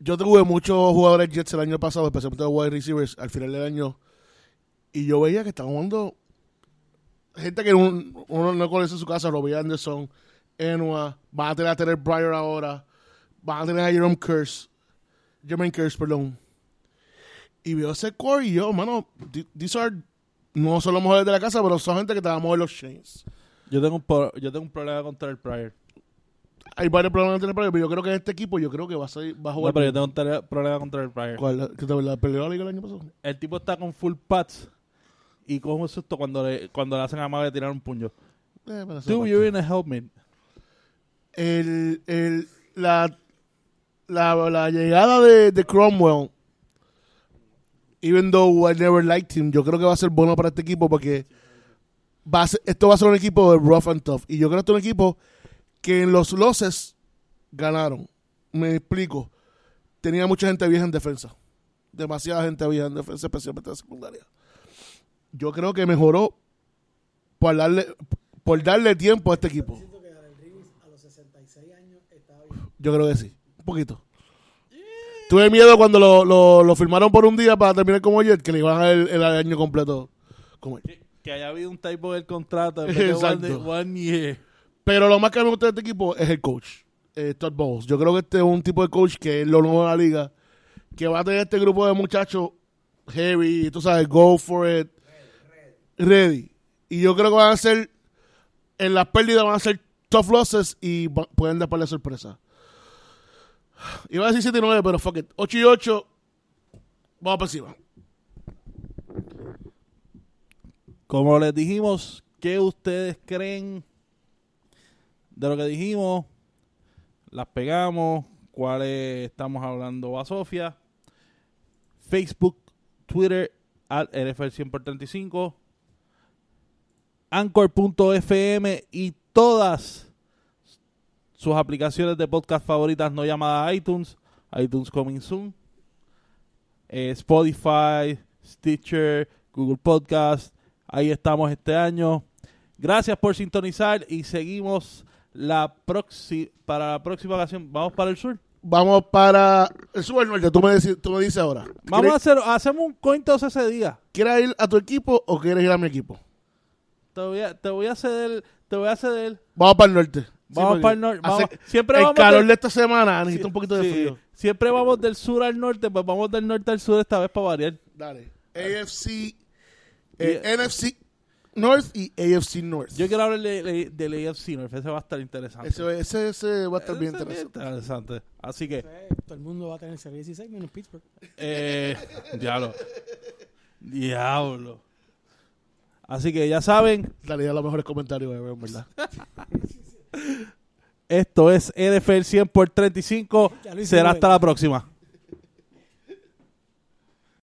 Yo tuve muchos jugadores Jets el año pasado, especialmente los wide receivers, al final del año. Y yo veía que estaban jugando gente que un- uno no conoce en su casa, Robbie Anderson, Enua, van a tener a tener Breyer ahora, van a tener a Jerome Curse, Jermaine Curse, perdón. Y veo ese core y yo, mano, th- these are, no son los mejores de la casa, pero son gente que te va a mover los chains. Yo tengo un, yo tengo un problema contra el Pryor. hay varios problemas en el pero yo creo que este equipo yo creo que va a, ser, va a No, jugar. pero yo tengo un problema contra el Pryor. ¿Cuál? ¿Que te la perdió la liga el año pasado? El tipo está con full pads y coge un susto cuando le, cuando le hacen a Maga tirar un puño. Eh, aparte. you're in a el, el, la, la, la llegada de, de Cromwell, even though I never liked him, yo creo que va a ser bueno para este equipo porque va a ser- esto va a ser un equipo de rough and tough. Y yo creo que este es un equipo que en los losses ganaron. Me explico. Tenía mucha gente vieja en defensa. Demasiada gente vieja en defensa, especialmente en la secundaria. Yo creo que mejoró por darle, por darle tiempo a este equipo. a los 66 años estaba bien. Yo creo que sí. Un poquito. Tuve miedo cuando lo, lo, lo firmaron por un día para terminar como Jet, que le iban a dar el, el año completo como él. Que, que haya habido un typo del contrato. Exacto. One, one year. Pero lo más que me gusta de este equipo es el coach, eh, Todd Bowles. Yo creo que este es un tipo de coach que es lo nuevo de la liga, que va a tener este grupo de muchachos heavy, tú sabes, go for it, ready. Y yo creo que van a ser, en las pérdidas van a ser tough losses y va- pueden dar para la sorpresa. Iba a decir 7 y 9, pero fuck it. 8 y 8, vamos para encima. Como les dijimos, ¿qué ustedes creen de lo que dijimos? Las pegamos. ¿Cuáles estamos hablando a Sofía? Facebook, Twitter, at NFL 100 por 35, Anchor.fm y todas sus aplicaciones de podcast favoritas no llamadas iTunes, iTunes Coming Soon, eh, Spotify, Stitcher, Google Podcast. Ahí estamos este año. Gracias por sintonizar y seguimos la próxima para la próxima ocasión. Vamos para el sur. Vamos para el Super Norte, tú me, dices, tú me dices ahora. Vamos a ¿Quieres, hacer hacemos un coin toss ese día. ¿Quieres ir a tu equipo o quieres ir a mi equipo? Te voy a, te voy a ceder, te voy a ceder. Vamos para el norte. Vamos para el norte, hace- vamos- siempre el vamos calor del- de esta semana necesita un poquito de Sí, frío. Siempre vamos del sur al norte, pues vamos del norte al sur esta vez para variar. Dale. AFC, eh, NFC North y AFC North. Yo quiero hablar de, de, del AFC North, ese va a estar interesante. ese, ese, ese va a estar bien Ese es interesante. interesante. Así que, Todo el mundo va a tener serie 16 menos Pittsburgh. eh, diablo. Diablo. Así que ya saben, Dale, ya los mejores comentarios, en verdad. esto es NFL 100 por 35. Ya lo hicimos, Será hasta la próxima.